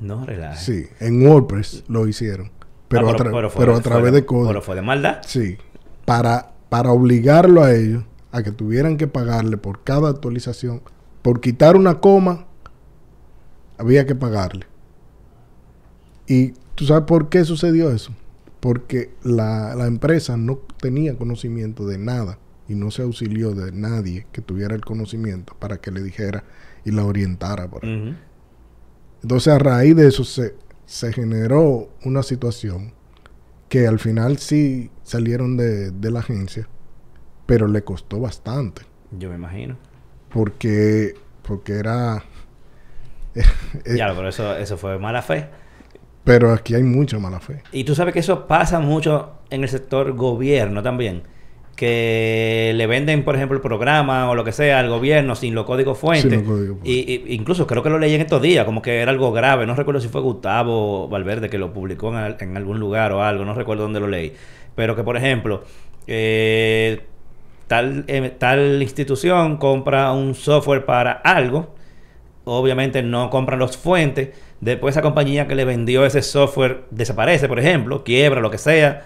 No relajes. Sí, en WordPress lo hicieron, pero, Ah, a, tra- pero fue- pero a fue través de código. Pero fue de maldad. Sí, para, para obligarlo a ellos a que tuvieran que pagarle por cada actualización, por quitar una coma, había que pagarle. ¿Y tú sabes por qué sucedió eso? Porque la, la empresa no tenía conocimiento de nada y no se auxilió de nadie que tuviera el conocimiento para que le dijera y la orientara. Por ahí. Entonces a raíz de eso se, se generó una situación que al final sí salieron de, de la agencia, pero le costó bastante, Yo me imagino. porque, porque era... eh, Ya, pero eso, eso fue mala fe. Pero aquí hay mucha mala fe. Y tú sabes que eso pasa mucho en el sector gobierno también. Que le venden, por ejemplo, el programa o lo que sea al gobierno sin los códigos fuentes. Sin los códigos fuentes. Y, y- incluso creo que lo leí en estos días, como que era algo grave. No recuerdo si fue Gustavo Valverde que lo publicó en, al- en algún lugar o algo. No recuerdo dónde lo leí. Pero que, por ejemplo, eh, tal, eh, tal institución compra un software para algo obviamente no compran los fuentes. Después esa compañía que le vendió ese software desaparece, por ejemplo, quiebra, lo que sea,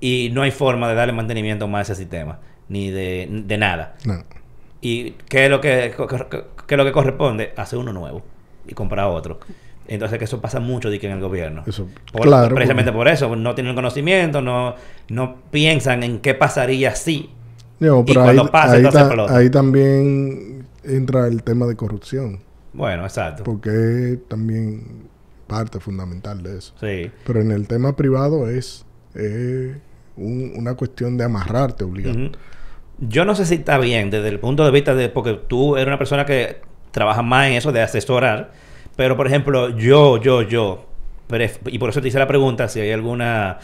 y no hay forma de darle mantenimiento más a ese sistema, ni de, de nada. No. ¿Y qué es lo que, qué es lo que corresponde? Hacer uno nuevo y comprar otro. Entonces que eso pasa mucho de que en el gobierno. Eso, Por- claro. precisamente porque- por eso, no tienen conocimiento, no, no piensan en qué pasaría si. Y ahí, cuando pasa, ta- ahí también entra el tema de corrupción, Bueno, exacto. porque es también parte fundamental de eso. Sí. Pero en el tema privado es eh, un- una cuestión de amarrarte obligado. Yo no sé si está bien desde el punto de vista de... Porque tú eres una persona que trabaja más en eso de asesorar. Pero, por ejemplo, yo, yo, yo... y por eso te hice la pregunta si hay alguna,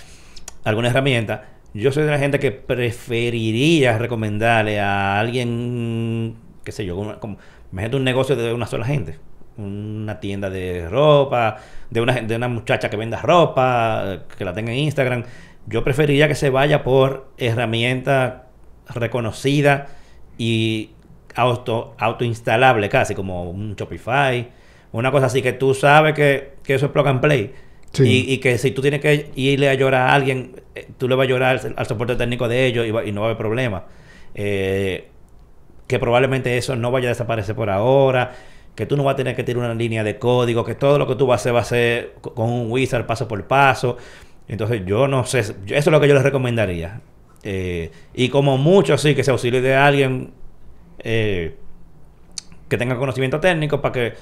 alguna herramienta. Yo soy de la gente que preferiría recomendarle a alguien, qué sé yo, una- como, imagínate un negocio de una sola gente. Una tienda de ropa, de una, de una muchacha que venda ropa, que la tenga en Instagram. Yo preferiría que se vaya por herramienta reconocida y auto autoinstalable casi, como un Shopify, una cosa así que tú sabes que, que eso es plug and play. Sí. Y, y que si tú tienes que irle a llorar a alguien, eh, tú le vas a llorar al, al soporte técnico de ellos y, va- y no va a haber problema. Eh, que probablemente eso no vaya a desaparecer por ahora, que tú no vas a tener que tirar una línea de código, que todo lo que tú vas a hacer va a ser co- con un wizard paso por paso. Entonces yo no sé, eso es lo que yo les recomendaría. Eh, y como mucho, sí, que se auxilie de alguien eh, que tenga conocimiento técnico para que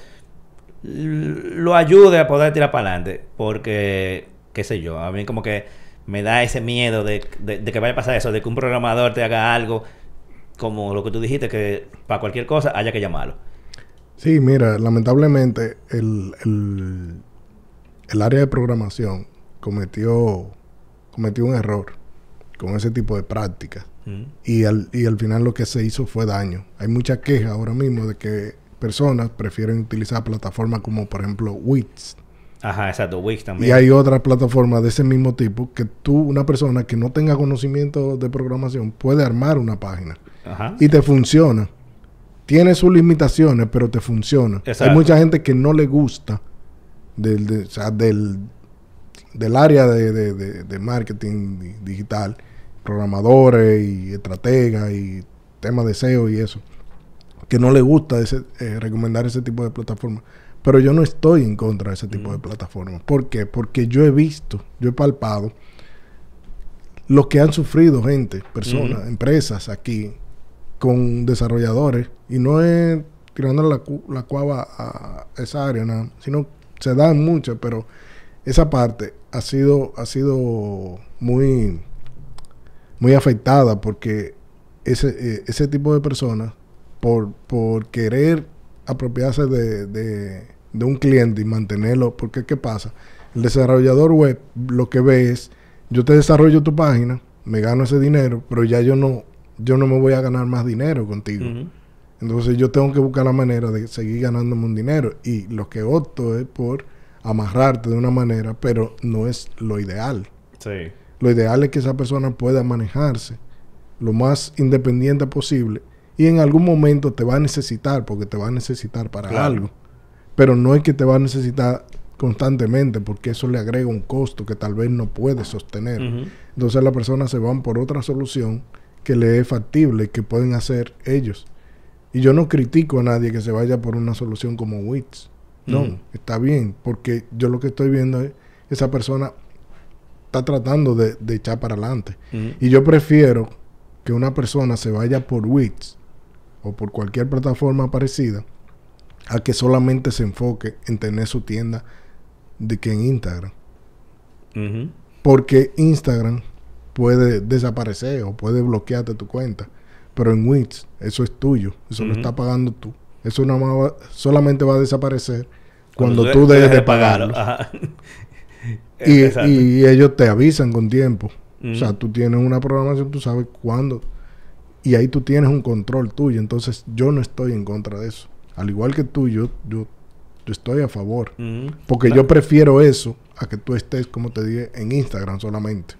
lo ayude a poder tirar para adelante. Porque, qué sé yo, a mí como que me da ese miedo de, de- de que vaya a pasar eso, de que un programador te haga algo como lo que tú dijiste, que para cualquier cosa haya que llamarlo. Sí, mira, lamentablemente el, el, el área de programación cometió, cometió un error con ese tipo de prácticas. Mm. y, al, y al final lo que se hizo fue daño. Hay mucha queja ahora mismo de que personas prefieren utilizar plataformas como por ejemplo Wix. Ajá, exacto. Wix Y también. hay otras plataformas de ese mismo tipo que tú, una persona que no tenga conocimiento de programación, puede armar una página Ajá. y te funciona. Tiene sus limitaciones, pero te funciona. Exacto. Hay mucha gente que no le gusta del, de- o sea, del, del área de, de- marketing di- digital, programadores y estrategas y temas de SEO y eso, que no le gusta ese, eh, recomendar ese tipo de plataformas. Pero yo no estoy en contra de ese tipo de plataformas. ¿Por qué? Porque yo he visto, yo he palpado lo que han sufrido gente, personas, empresas aquí con desarrolladores y no es tirando la, cu- la cuava a esa área, nada, sino se dan muchas, pero esa parte ha sido ha sido muy muy afectada porque ese eh, ese tipo de personas por por querer apropiarse de, de, de un cliente y mantenerlo, porque ¿qué pasa? El desarrollador web lo que ve es, yo te desarrollo tu página, me gano ese dinero, pero ya yo no, yo no me voy a ganar más dinero contigo. Entonces yo tengo que buscar la manera de seguir ganándome un dinero. Y lo que opto es por amarrarte de una manera, pero no es lo ideal. Sí. Lo ideal es que esa persona pueda manejarse lo más independiente posible y en algún momento te va a necesitar, porque te va a necesitar para Claro. algo. Pero no es que te va a necesitar constantemente, porque eso le agrega un costo que tal vez no puede sostener. Entonces las personas se van por otra solución que le es factible que pueden hacer ellos. Y yo no critico a nadie que se vaya por una solución como Wix. No, Ujú. está bien, porque yo lo que estoy viendo es esa persona está tratando de, de echar para adelante. Ujú. Y yo prefiero que una persona se vaya por Wix o por cualquier plataforma parecida a que solamente se enfoque en tener su tienda de que en Instagram. Porque Instagram puede desaparecer o puede bloquearte tu cuenta. Pero en Wix, eso es tuyo. Eso lo Ujú. estás pagando tú. Eso va- solamente va a desaparecer cuando, de- tú dejes de pagarlo. Y, ellos te avisan con tiempo. O sea, tú tienes una programación, tú sabes cuándo. Y ahí tú tienes un control tuyo. Entonces, yo no estoy en contra de eso. Al igual que tú, yo, yo, yo estoy a favor. Porque No. yo prefiero eso a que tú estés, como te dije, en Instagram solamente.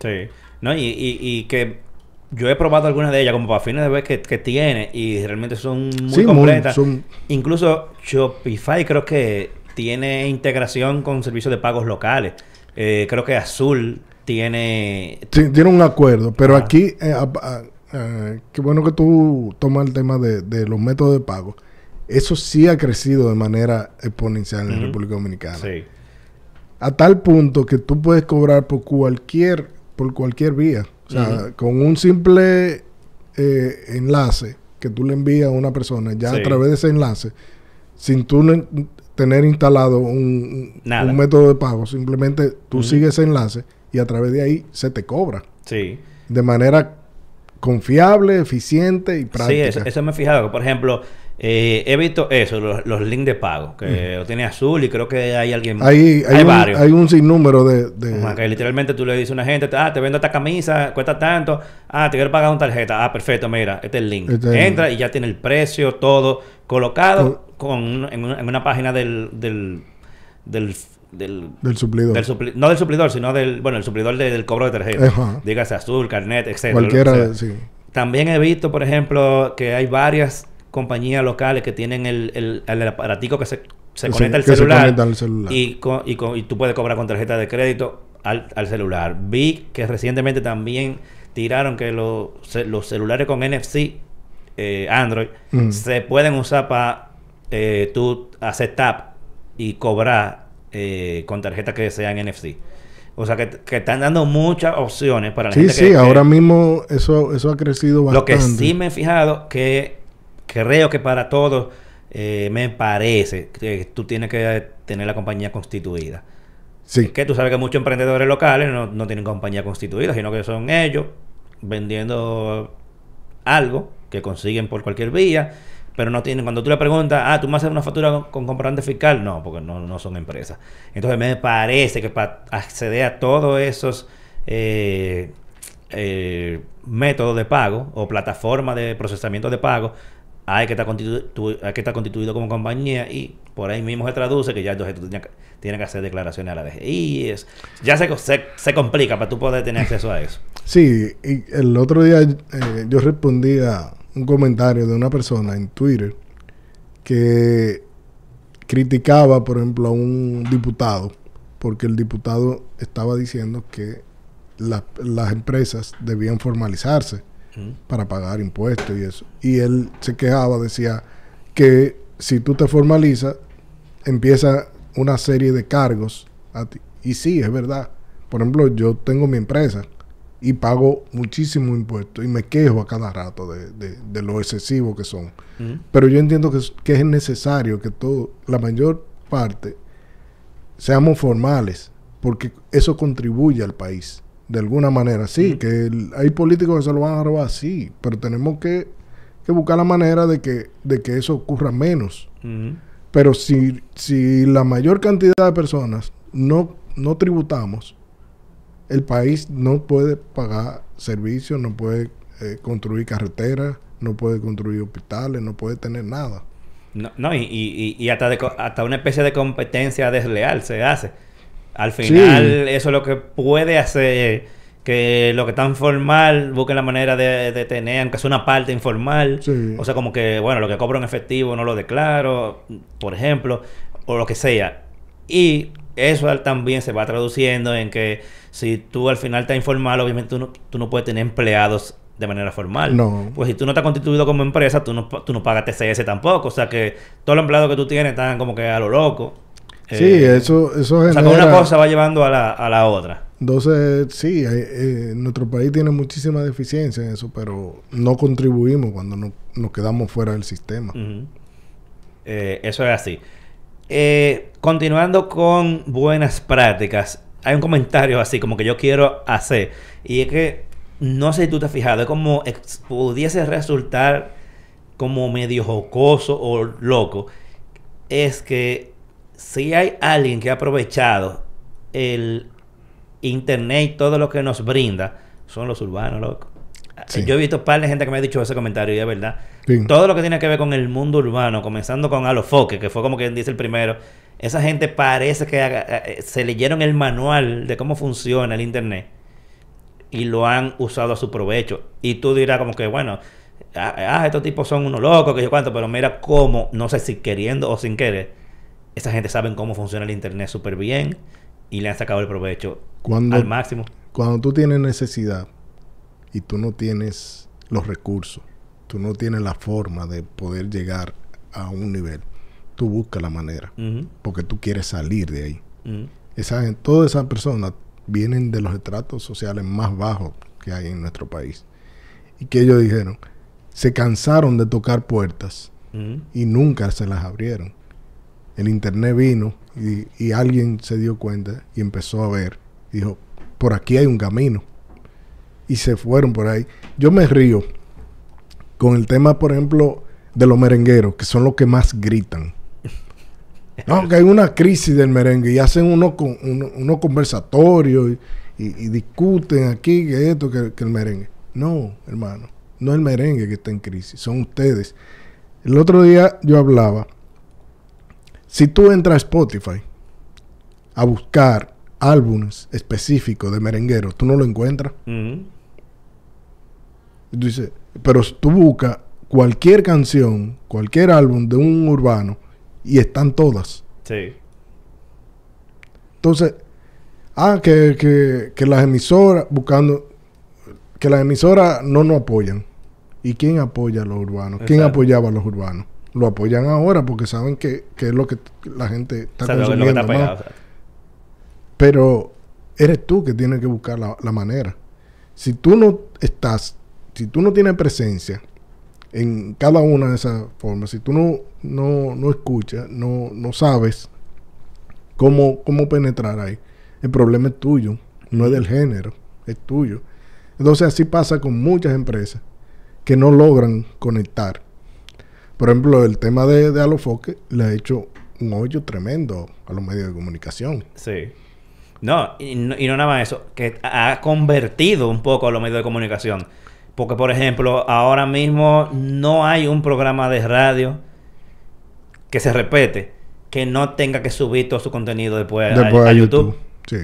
Sí. No, y, y, y que yo he probado algunas de ellas como para fines de ver que, que tiene y realmente son muy Sí, muy- completas. son- Incluso Shopify creo que tiene integración con servicios de pagos locales. Eh, creo que Azul tiene... Sí, tiene un acuerdo, pero Ah. aquí, eh, eh, qué bueno que tú tomas el tema de, de los métodos de pago. Eso sí ha crecido de manera exponencial en la. República Dominicana. Sí. A tal punto que tú puedes cobrar por cualquier, por cualquier vía. O sea, con un simple eh, enlace que tú le envías a una persona, ya Sí. a través de ese enlace, sin tú ne- tener instalado un, método de pago, simplemente tú sigues ese enlace y a través de ahí se te cobra Sí. de manera confiable, eficiente y Sí, práctica. eso, eso me he fijado. Por ejemplo, eh, he visto eso, los, los links de pago, que lo tiene Azul y creo que hay alguien más. Hay, varios. hay un sinnúmero de... de- Ajá, que literalmente tú le dices a una gente, ah, te vendo esta camisa, cuesta tanto, ah, te quiero pagar una tarjeta, ah, perfecto, mira, este es el link. Este Entra y ya tiene el precio, todo colocado con, en, una, en una página del, del, del, del, del suplidor. del supli- no del suplidor, sino del, bueno, el suplidor de- del cobro de tarjeta. Ajá. Dígase Azul, Carnet, etcétera. Cualquiera, O sea, sí. también he visto, por ejemplo, que hay varias compañías locales que tienen el, el, el aparatico que se, se Que conecta al que se celular, conecta al celular. Y, co- y, co- y tú puedes cobrar con tarjeta de crédito al, al celular. Vi que recientemente también tiraron que los, los celulares con NFC, eh, Android, Mm. se pueden usar para eh, tú hacer tap y cobrar eh, con tarjeta que sean NFC. O sea, que, que están dando muchas opciones para la Sí, gente sí, que- ahora mismo eso, eso ha crecido lo bastante. que sí me he fijado que creo que para todos eh, me parece que tú tienes que tener la compañía constituida. Sí, Que tú sabes que muchos emprendedores locales no, no tienen compañía constituida, sino que son ellos vendiendo algo que consiguen por cualquier vía, pero no tienen, cuando tú le preguntas, ah, tú me haces una factura con, comprobante fiscal, no, porque no, no son empresas. Entonces me parece que para acceder a todos esos eh, eh, método de pago o plataforma de procesamiento de pago, hay que, estar constituido como compañía y por ahí mismo se traduce que ya entonces tú tienes que, hacer declaraciones a la DGI. Es, ya se, se, se complica para tú poder tener acceso a eso. Sí, y el otro día eh, yo respondí a un comentario de una persona en Twitter que criticaba, por ejemplo, a un diputado, porque el diputado estaba diciendo que la- las empresas debían formalizarse para pagar impuestos y eso. Y él se quejaba, decía que si tú te formalizas, empieza una serie de cargos a ti. Y sí, es verdad. Por ejemplo, yo tengo mi empresa y pago muchísimo impuestos y me quejo a cada rato de, de- de lo excesivo que son. Pero yo entiendo que es, que es necesario que todo, la mayor parte, seamos formales, porque eso contribuye al país. De alguna manera, sí, que el- hay políticos que se lo van a robar, sí, pero tenemos que, que buscar la manera de que, de que eso ocurra menos. Pero si, si la mayor cantidad de personas no, no tributamos, el país no puede pagar servicios, no puede eh, construir carreteras, no puede construir hospitales, no puede tener nada. No, no, y, y, y- hasta, de hasta una especie de competencia desleal se hace. Al Sí. final, eso es lo que puede hacer que lo que está formal busquen la manera de, de tener, aunque sea una parte informal. Sí. O sea, como que, bueno, lo que cobro en efectivo no lo declaro, por ejemplo, o lo que sea. Y eso también se va traduciendo en que si tú al final estás informal, obviamente tú no, tú no puedes tener empleados de manera formal. No. Pues si tú no estás constituido como empresa, tú no, tú no pagas TCS tampoco. O sea que todos los empleados que tú tienes están como que a lo loco. Sí, Eh, eso, eso O sea, genera... que una cosa va llevando a la, a la otra. Entonces, sí, eh, nuestro país tiene muchísima deficiencia en eso, pero no contribuimos cuando no- nos quedamos fuera del sistema. Eh, eso es así. Eh, continuando con buenas prácticas, hay un comentario así como que yo quiero hacer. Y es que, no sé si tú te has fijado, es como pudiese resultar como medio jocoso o loco. Es que si hay alguien que ha aprovechado el internet y todo lo que nos brinda, son los urbanos, loco. Sí. Yo he visto un par de gente que me ha dicho ese comentario y es verdad. Sí. Todo lo que tiene que ver con el mundo urbano, comenzando con Alofoque, que fue como quien dice el primero, esa gente parece que haga- eh, se leyeron el manual de cómo funciona el internet y lo han usado a su provecho. Y tú dirás como que, bueno, ah, ah, estos tipos son unos locos, que yo cuánto, pero mira cómo, no sé si queriendo o sin querer, esa gente sabe cómo funciona el internet súper bien y le han sacado el provecho Cuando, al máximo. cuando tú tienes necesidad y tú no tienes los recursos, tú no tienes la forma de poder llegar a un nivel, tú buscas la manera, porque tú quieres salir de ahí. Esa, gen- todas esas personas vienen de los estratos sociales más bajos que hay en nuestro país. Y que ellos dijeron, se cansaron de tocar puertas y nunca se las abrieron. El internet vino y, y alguien se dio cuenta y empezó a ver. Dijo, por aquí hay un camino. Y se fueron por ahí. Yo me río con el tema, por ejemplo, de los merengueros, que son los que más gritan. No, que hay una crisis del merengue y hacen unos uno- conversatorios y, y- y discuten aquí que esto, que, que el merengue. No, hermano, no es el merengue que está en crisis, son ustedes. El otro día yo hablaba, si tú entras a Spotify a buscar álbumes específicos de merengueros, tú no lo encuentras. Y tú dices, pero tú buscas cualquier canción, cualquier álbum de un urbano y están todas. Sí. Entonces, ah, que, que, que las emisoras, buscando, que las emisoras no nos apoyan. ¿Y quién apoya a los urbanos? ¿Quién apoyaba a los urbanos? Lo apoyan ahora porque saben que, que es lo que la gente está O sea, lo- lo que consumiendo. está ¿no? pegado, o sea. Pero eres tú que tienes que buscar la, la manera. Si tú no estás, si tú no tienes presencia en cada una de esas formas, si tú no, no, no escuchas, no, no sabes cómo, cómo penetrar ahí, el problema es tuyo, no es del género, es tuyo. Entonces así pasa con muchas empresas que no logran conectar. Por ejemplo, el tema de, de Alofoque le ha hecho un hoyo tremendo a los medios de comunicación. Sí. No y, no, y no nada más eso, que ha convertido un poco los medios de comunicación. Porque, por ejemplo, ahora mismo no hay un programa de radio que se repete que no tenga que subir todo su contenido después, a- Después a, a YouTube. Sí.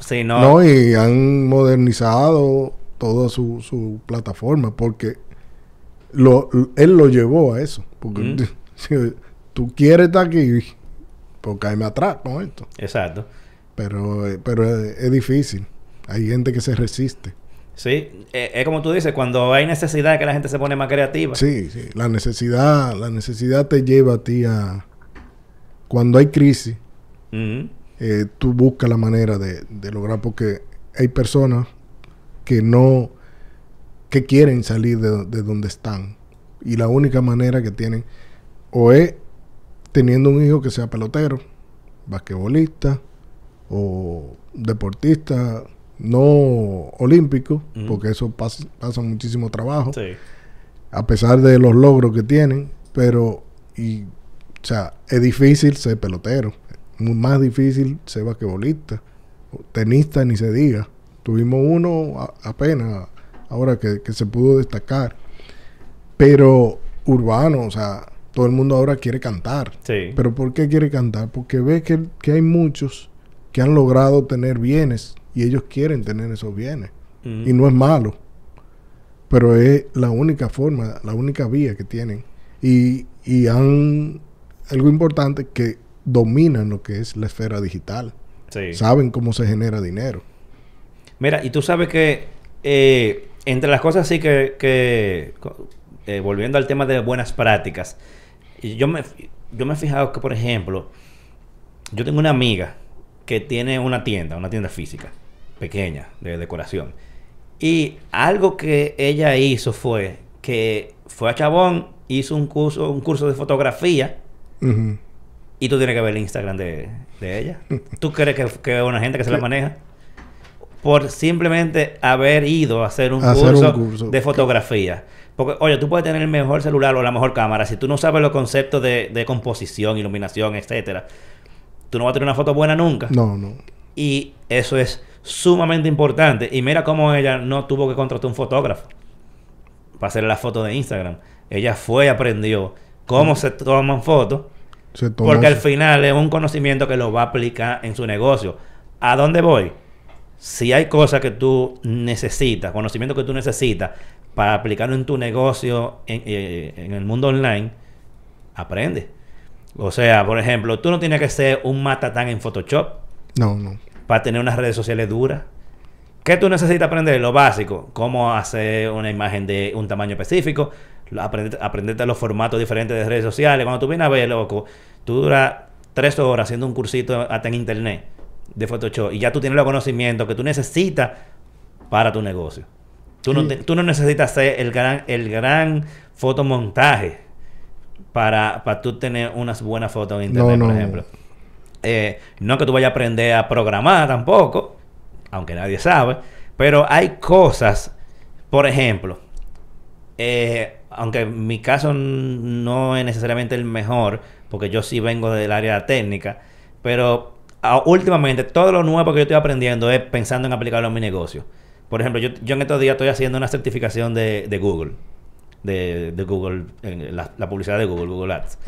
Si no, No, y han modernizado toda su, su plataforma porque lo, él lo llevó a eso. Porque Mm. si tú quieres estar aquí, pues caeme atrás con esto. Exacto. Pero, eh, pero es, es difícil. Hay gente que se resiste. Sí, eh, es como tú dices, cuando hay necesidad que la gente se pone más creativa. Sí, sí. La necesidad, la necesidad te lleva a ti a... Cuando hay crisis, eh, tú buscas la manera de, de lograr porque hay personas que no que quieren salir de, de donde están y la única manera que tienen o es teniendo un hijo que sea pelotero basquetbolista o deportista no olímpico Ujú. porque eso pasa, pasa muchísimo trabajo Sí. a pesar de los logros que tienen, pero y o sea, es difícil ser pelotero, muy más difícil ser basquetbolista, tenista ni se diga. Tuvimos uno a- apenas ahora que, que se pudo destacar, pero urbano, o sea, todo el mundo ahora quiere cantar. Sí. ¿Pero por qué quiere cantar? Porque ve que, que hay muchos que han logrado tener bienes y ellos quieren tener esos bienes. Y no es malo. Pero es la única forma, la única vía que tienen. Y, y han... Algo importante que dominan lo que es la esfera digital. Sí. Saben cómo se genera dinero. Mira, y tú sabes que eh, entre las cosas sí que, que eh, volviendo al tema de buenas prácticas, yo me, yo me he fijado que, por ejemplo, yo tengo una amiga que tiene una tienda, una tienda física, pequeña, de decoración. Y algo que ella hizo fue que fue a Chabón, hizo un curso, un curso de fotografía. Y tú tienes que ver el Instagram de, de ella. ¿Tú crees que, que una gente que se la maneja? Por simplemente haber ido a hacer un, Hacer un curso, curso. de fotografía. Porque, oye, tú puedes tener el mejor celular o la mejor cámara. Si tú no sabes los conceptos de, de composición, iluminación, etcétera, tú no vas a tener una foto buena nunca. No, no. Y eso es sumamente importante. Y mira cómo ella no tuvo que contratar un fotógrafo para hacer la foto de Instagram. Ella fue y aprendió cómo se toman fotos. Se toma Porque al final es un conocimiento que lo va a aplicar en su negocio. ¿A dónde voy? Si hay cosas que tú necesitas, conocimiento que tú necesitas para aplicarlo en tu negocio en, eh, en el mundo online, aprende. O sea, por ejemplo, tú no tienes que ser un matatán en Photoshop No, no. para tener unas redes sociales duras. ¿Qué tú necesitas aprender? Lo básico. Cómo hacer una imagen de un tamaño específico. Aprenderte, aprenderte los formatos diferentes de redes sociales. Cuando tú vienes a ver, loco, tú duras tres horas haciendo un cursito hasta en internet de Photoshop y ya tú tienes los conocimientos que tú necesitas para tu negocio. Tú no, Sí. te- tú no necesitas hacer el gran, el gran fotomontaje para, para tú tener unas buenas fotos en internet, No, por ejemplo. Eh, no que tú vayas a aprender a programar tampoco, aunque nadie sabe, pero hay cosas, por ejemplo, eh, aunque mi caso no es necesariamente el mejor, porque yo sí vengo del área técnica, pero a- últimamente todo lo nuevo que yo estoy aprendiendo es pensando en aplicarlo a mi negocio. Por ejemplo, yo, yo en estos días estoy haciendo una certificación de, de Google, de, de Google, en la, la publicidad de Google, Google Ads.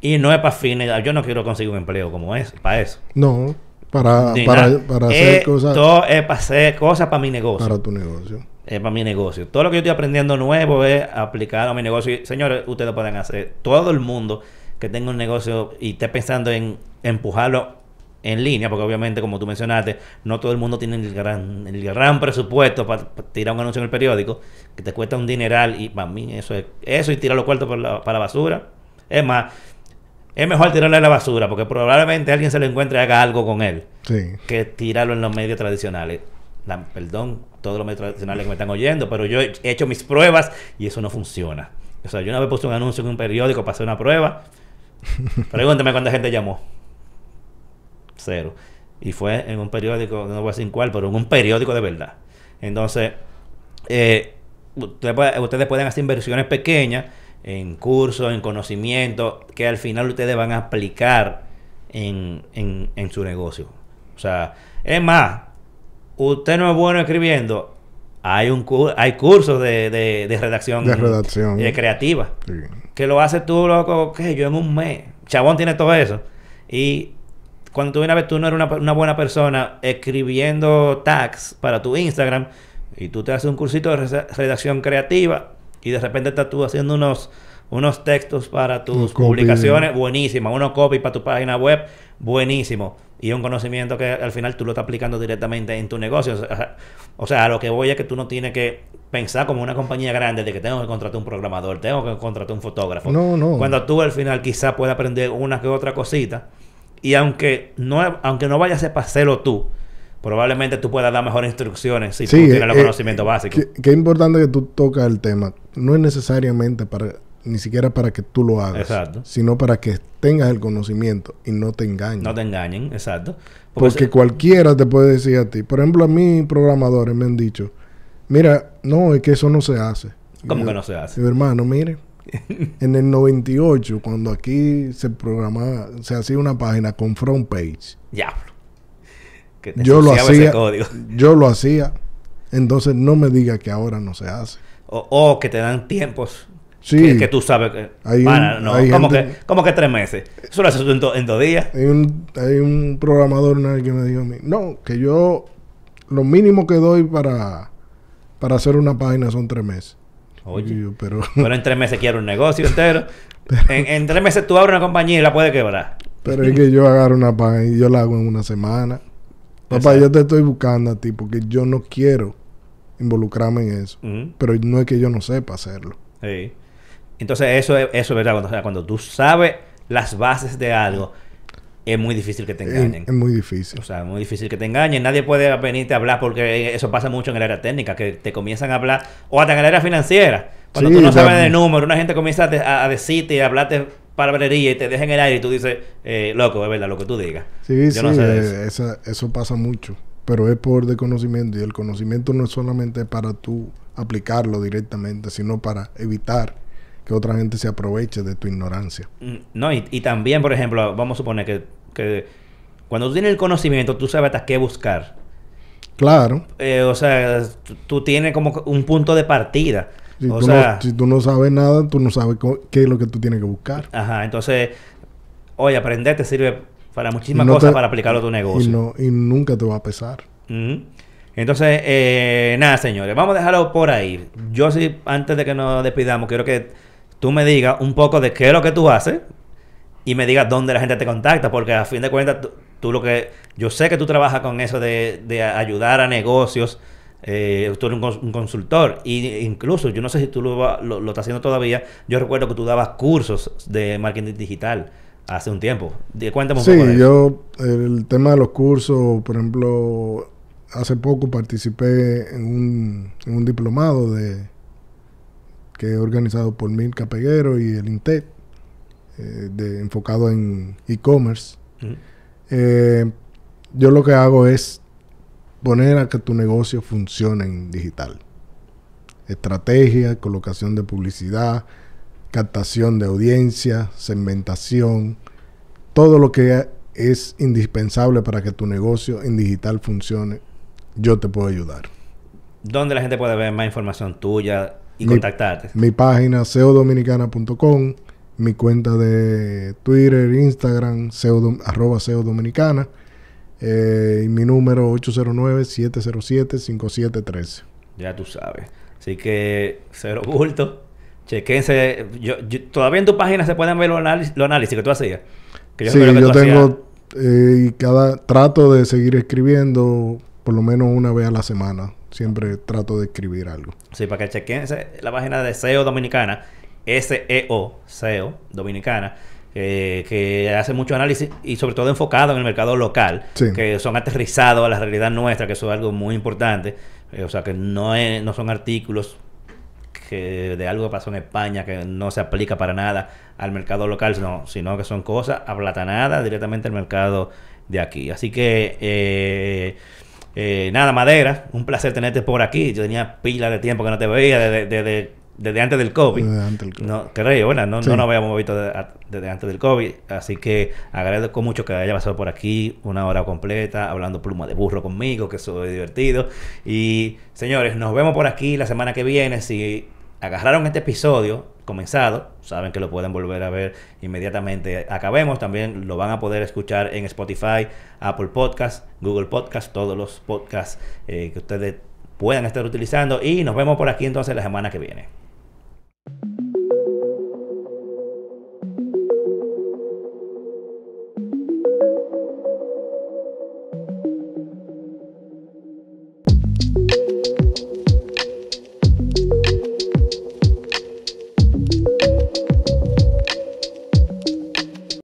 Y no es para fines, yo no quiero conseguir un empleo como es, para eso. No, para, para, para hacer cosas Todo es para hacer cosas para mi negocio. para tu negocio. Es para mi negocio. Todo lo que yo estoy aprendiendo nuevo es aplicar a mi negocio. Y, señores, ustedes lo pueden hacer. Todo el mundo que tenga un negocio y esté pensando en empujarlo en línea, porque obviamente, como tú mencionaste, no todo el mundo tiene el gran, el gran presupuesto para, tirar un anuncio en el periódico, que te cuesta un dineral. Y para mí eso es eso y tirar los cuartos para la, para la basura. Es más, es mejor tirarle a la basura, porque probablemente alguien se lo encuentre y haga algo con él Sí. que tirarlo en los medios tradicionales. La- perdón, todos los medios tradicionales que me están oyendo, pero yo he he hecho mis pruebas y eso no funciona. O sea, yo una vez puse un anuncio en un periódico para hacer una prueba. Pregúntame cuánta gente llamó. Cero. Y fue en un periódico, no voy a decir cuál, pero en un periódico de verdad. Entonces, eh, usted ustedes pueden hacer inversiones pequeñas en cursos, en conocimiento, que al final ustedes van a aplicar en, en, en su negocio. O sea, Es más, usted no es bueno escribiendo. Hay un hay cursos de, de, de redacción, De redacción. eh, creativa. Sí. Que lo haces tú, loco, que yo en un mes. Chabón tiene todo eso. Y cuando tú vienes a ver, tú no eres una, una buena persona escribiendo tags para tu Instagram y tú te haces un cursito de re- redacción creativa y de repente estás tú haciendo unos, unos textos para tus copy. publicaciones, buenísimo. Unos copy para tu página web, buenísimo. Y un conocimiento que al final tú lo estás aplicando directamente en tu negocio. O sea, o sea, a lo que voy es que tú no tienes que pensar como una compañía grande de que tengo que contratar un programador, tengo que contratar un fotógrafo. No, no. Cuando tú al final quizás puedas aprender una que otra cosita. Y aunque no, aunque no vayas a hacerlo tú, probablemente tú puedas dar mejores instrucciones si tú tienes los eh, conocimientos eh, básicos. Qué, importante que tú tocas el tema. No es necesariamente para, ni siquiera para que tú lo hagas. Exacto. Sino para que tengas el conocimiento y no te engañes. No te engañen, exacto. Porque se- cualquiera te puede decir a ti. Por ejemplo, a mí programadores me han dicho, mira, no, es que eso no se hace. ¿Cómo que no se hace? Digo, hermano, mire, en el 98, cuando aquí se programaba, se hacía una página con front page, Diablo. Que te yo lo hacía, yo lo hacía, entonces no me diga que ahora no se hace. O, o que te dan tiempos Sí, que, que tú sabes que... Hay un- no, hay como, gente- que, como que tres meses. Eso lo haces tú en, do- en dos días. hay un, hay un programador que me dijo a mí, no, que yo lo mínimo que doy para, para hacer una página son tres meses. Oye. Yo, pero, Pero en tres meses quiero un negocio entero. En, en tres meses tú abres una compañía y la puedes quebrar. pero es que yo agarro una página y yo la hago en una semana. Papá, Exacto. yo te estoy buscando a ti porque yo no quiero involucrarme en eso. Pero no es que yo no sepa hacerlo. Sí. Entonces, eso es, eso es verdad. Cuando, o sea, cuando tú sabes las bases de algo, es muy difícil que te Es, engañen. es muy difícil. O sea, muy difícil que te engañen. Nadie puede venirte a hablar porque eso pasa mucho en el área técnica, que te comienzan a hablar, o hasta en el área financiera. Cuando Sí, tú no sabes de números, una gente comienza a, a- a decirte y a hablarte palabrería y te deja en el aire y tú dices, eh, loco, es verdad, lo que tú digas. Sí, Yo sí, no sé de eh, esa- eso pasa mucho. Pero es por desconocimiento. Y el conocimiento no es solamente para tú aplicarlo directamente, sino para evitar que otra gente se aproveche de tu ignorancia. Mm, No, y, y también, por ejemplo, vamos a suponer que, que cuando tú tienes el conocimiento, tú sabes hasta qué buscar. Claro, Eh, o sea, tú, tienes como un punto de partida. si, o tú, sea, no, si tú no sabes nada, tú no sabes qué es lo que tú tienes que buscar. ajá, entonces, oye, aprender te sirve para muchísimas no cosas te- para aplicarlo a tu negocio. Y, no, y nunca te va a pesar. Entonces, eh, nada, señores, vamos a dejarlo por ahí. Yo sí, antes de que nos despidamos, quiero que tú me digas un poco de qué es lo que tú haces y me digas dónde la gente te contacta, porque a fin de cuentas, tú, tú lo que... Yo sé que tú trabajas con eso de, de ayudar a negocios, eh, tú eres un, cons- un consultor, y incluso, yo no sé si tú lo, lo, lo estás haciendo todavía, yo recuerdo que tú dabas cursos de marketing digital hace un tiempo. Cuéntame un Sí, poco de eso. yo, el tema de los cursos, por ejemplo, hace poco participé en un, en un diplomado de que es organizado por Milka Peguero y el INTEC, eh, de, enfocado en e-commerce. Eh, yo lo que hago es poner a que tu negocio funcione en digital. Estrategia, colocación de publicidad, captación de audiencia, segmentación, todo lo que es indispensable para que tu negocio en digital funcione, yo te puedo ayudar. ¿Dónde la gente puede ver más información tuya y Mi- contactarte? Mi página seodominicana.com, mi cuenta de Twitter, Instagram, arroba SEO Dominicana, eh, y mi número 809-707-5713. Ya tú sabes. Así que, cero bulto. Chequense. Yo, yo- todavía en tu página se pueden ver los análisis, los análisis que tú hacías. Que Sí, recuerdo que yo tengo, eh, y cada, trato de seguir escribiendo por lo menos una vez a la semana. Siempre trato de escribir algo. Sí, para que chequense la página de SEO Dominicana. S-E-O, SEO Dominicana. eh, que hace mucho análisis y sobre todo enfocado en el mercado local. Sí. Que son aterrizados a la realidad nuestra, que eso es algo muy importante. Eh, o sea, que no, es- no son artículos que de algo que pasó en España que no se aplica para nada al mercado local, sino, sino que son cosas aplatanadas directamente al mercado de aquí. Así que, eh, eh, nada, Madera, un placer tenerte por aquí. Yo tenía pila de tiempo que no te veía, desde, desde desde antes del COVID. Desde antes del COVID. No, creo, ¿verdad? No, Sí. no nos habíamos visto desde antes del COVID. Así que agradezco mucho que haya pasado por aquí una hora completa hablando pluma de burro conmigo, que eso es divertido. Y señores, nos vemos por aquí la semana que viene. Si agarraron este episodio comenzado, saben que lo pueden volver a ver inmediatamente. Acabemos, también lo van a poder escuchar en Spotify, Apple Podcast, Google Podcast, todos los podcasts eh, que ustedes puedan estar utilizando. Y nos vemos por aquí entonces la semana que viene.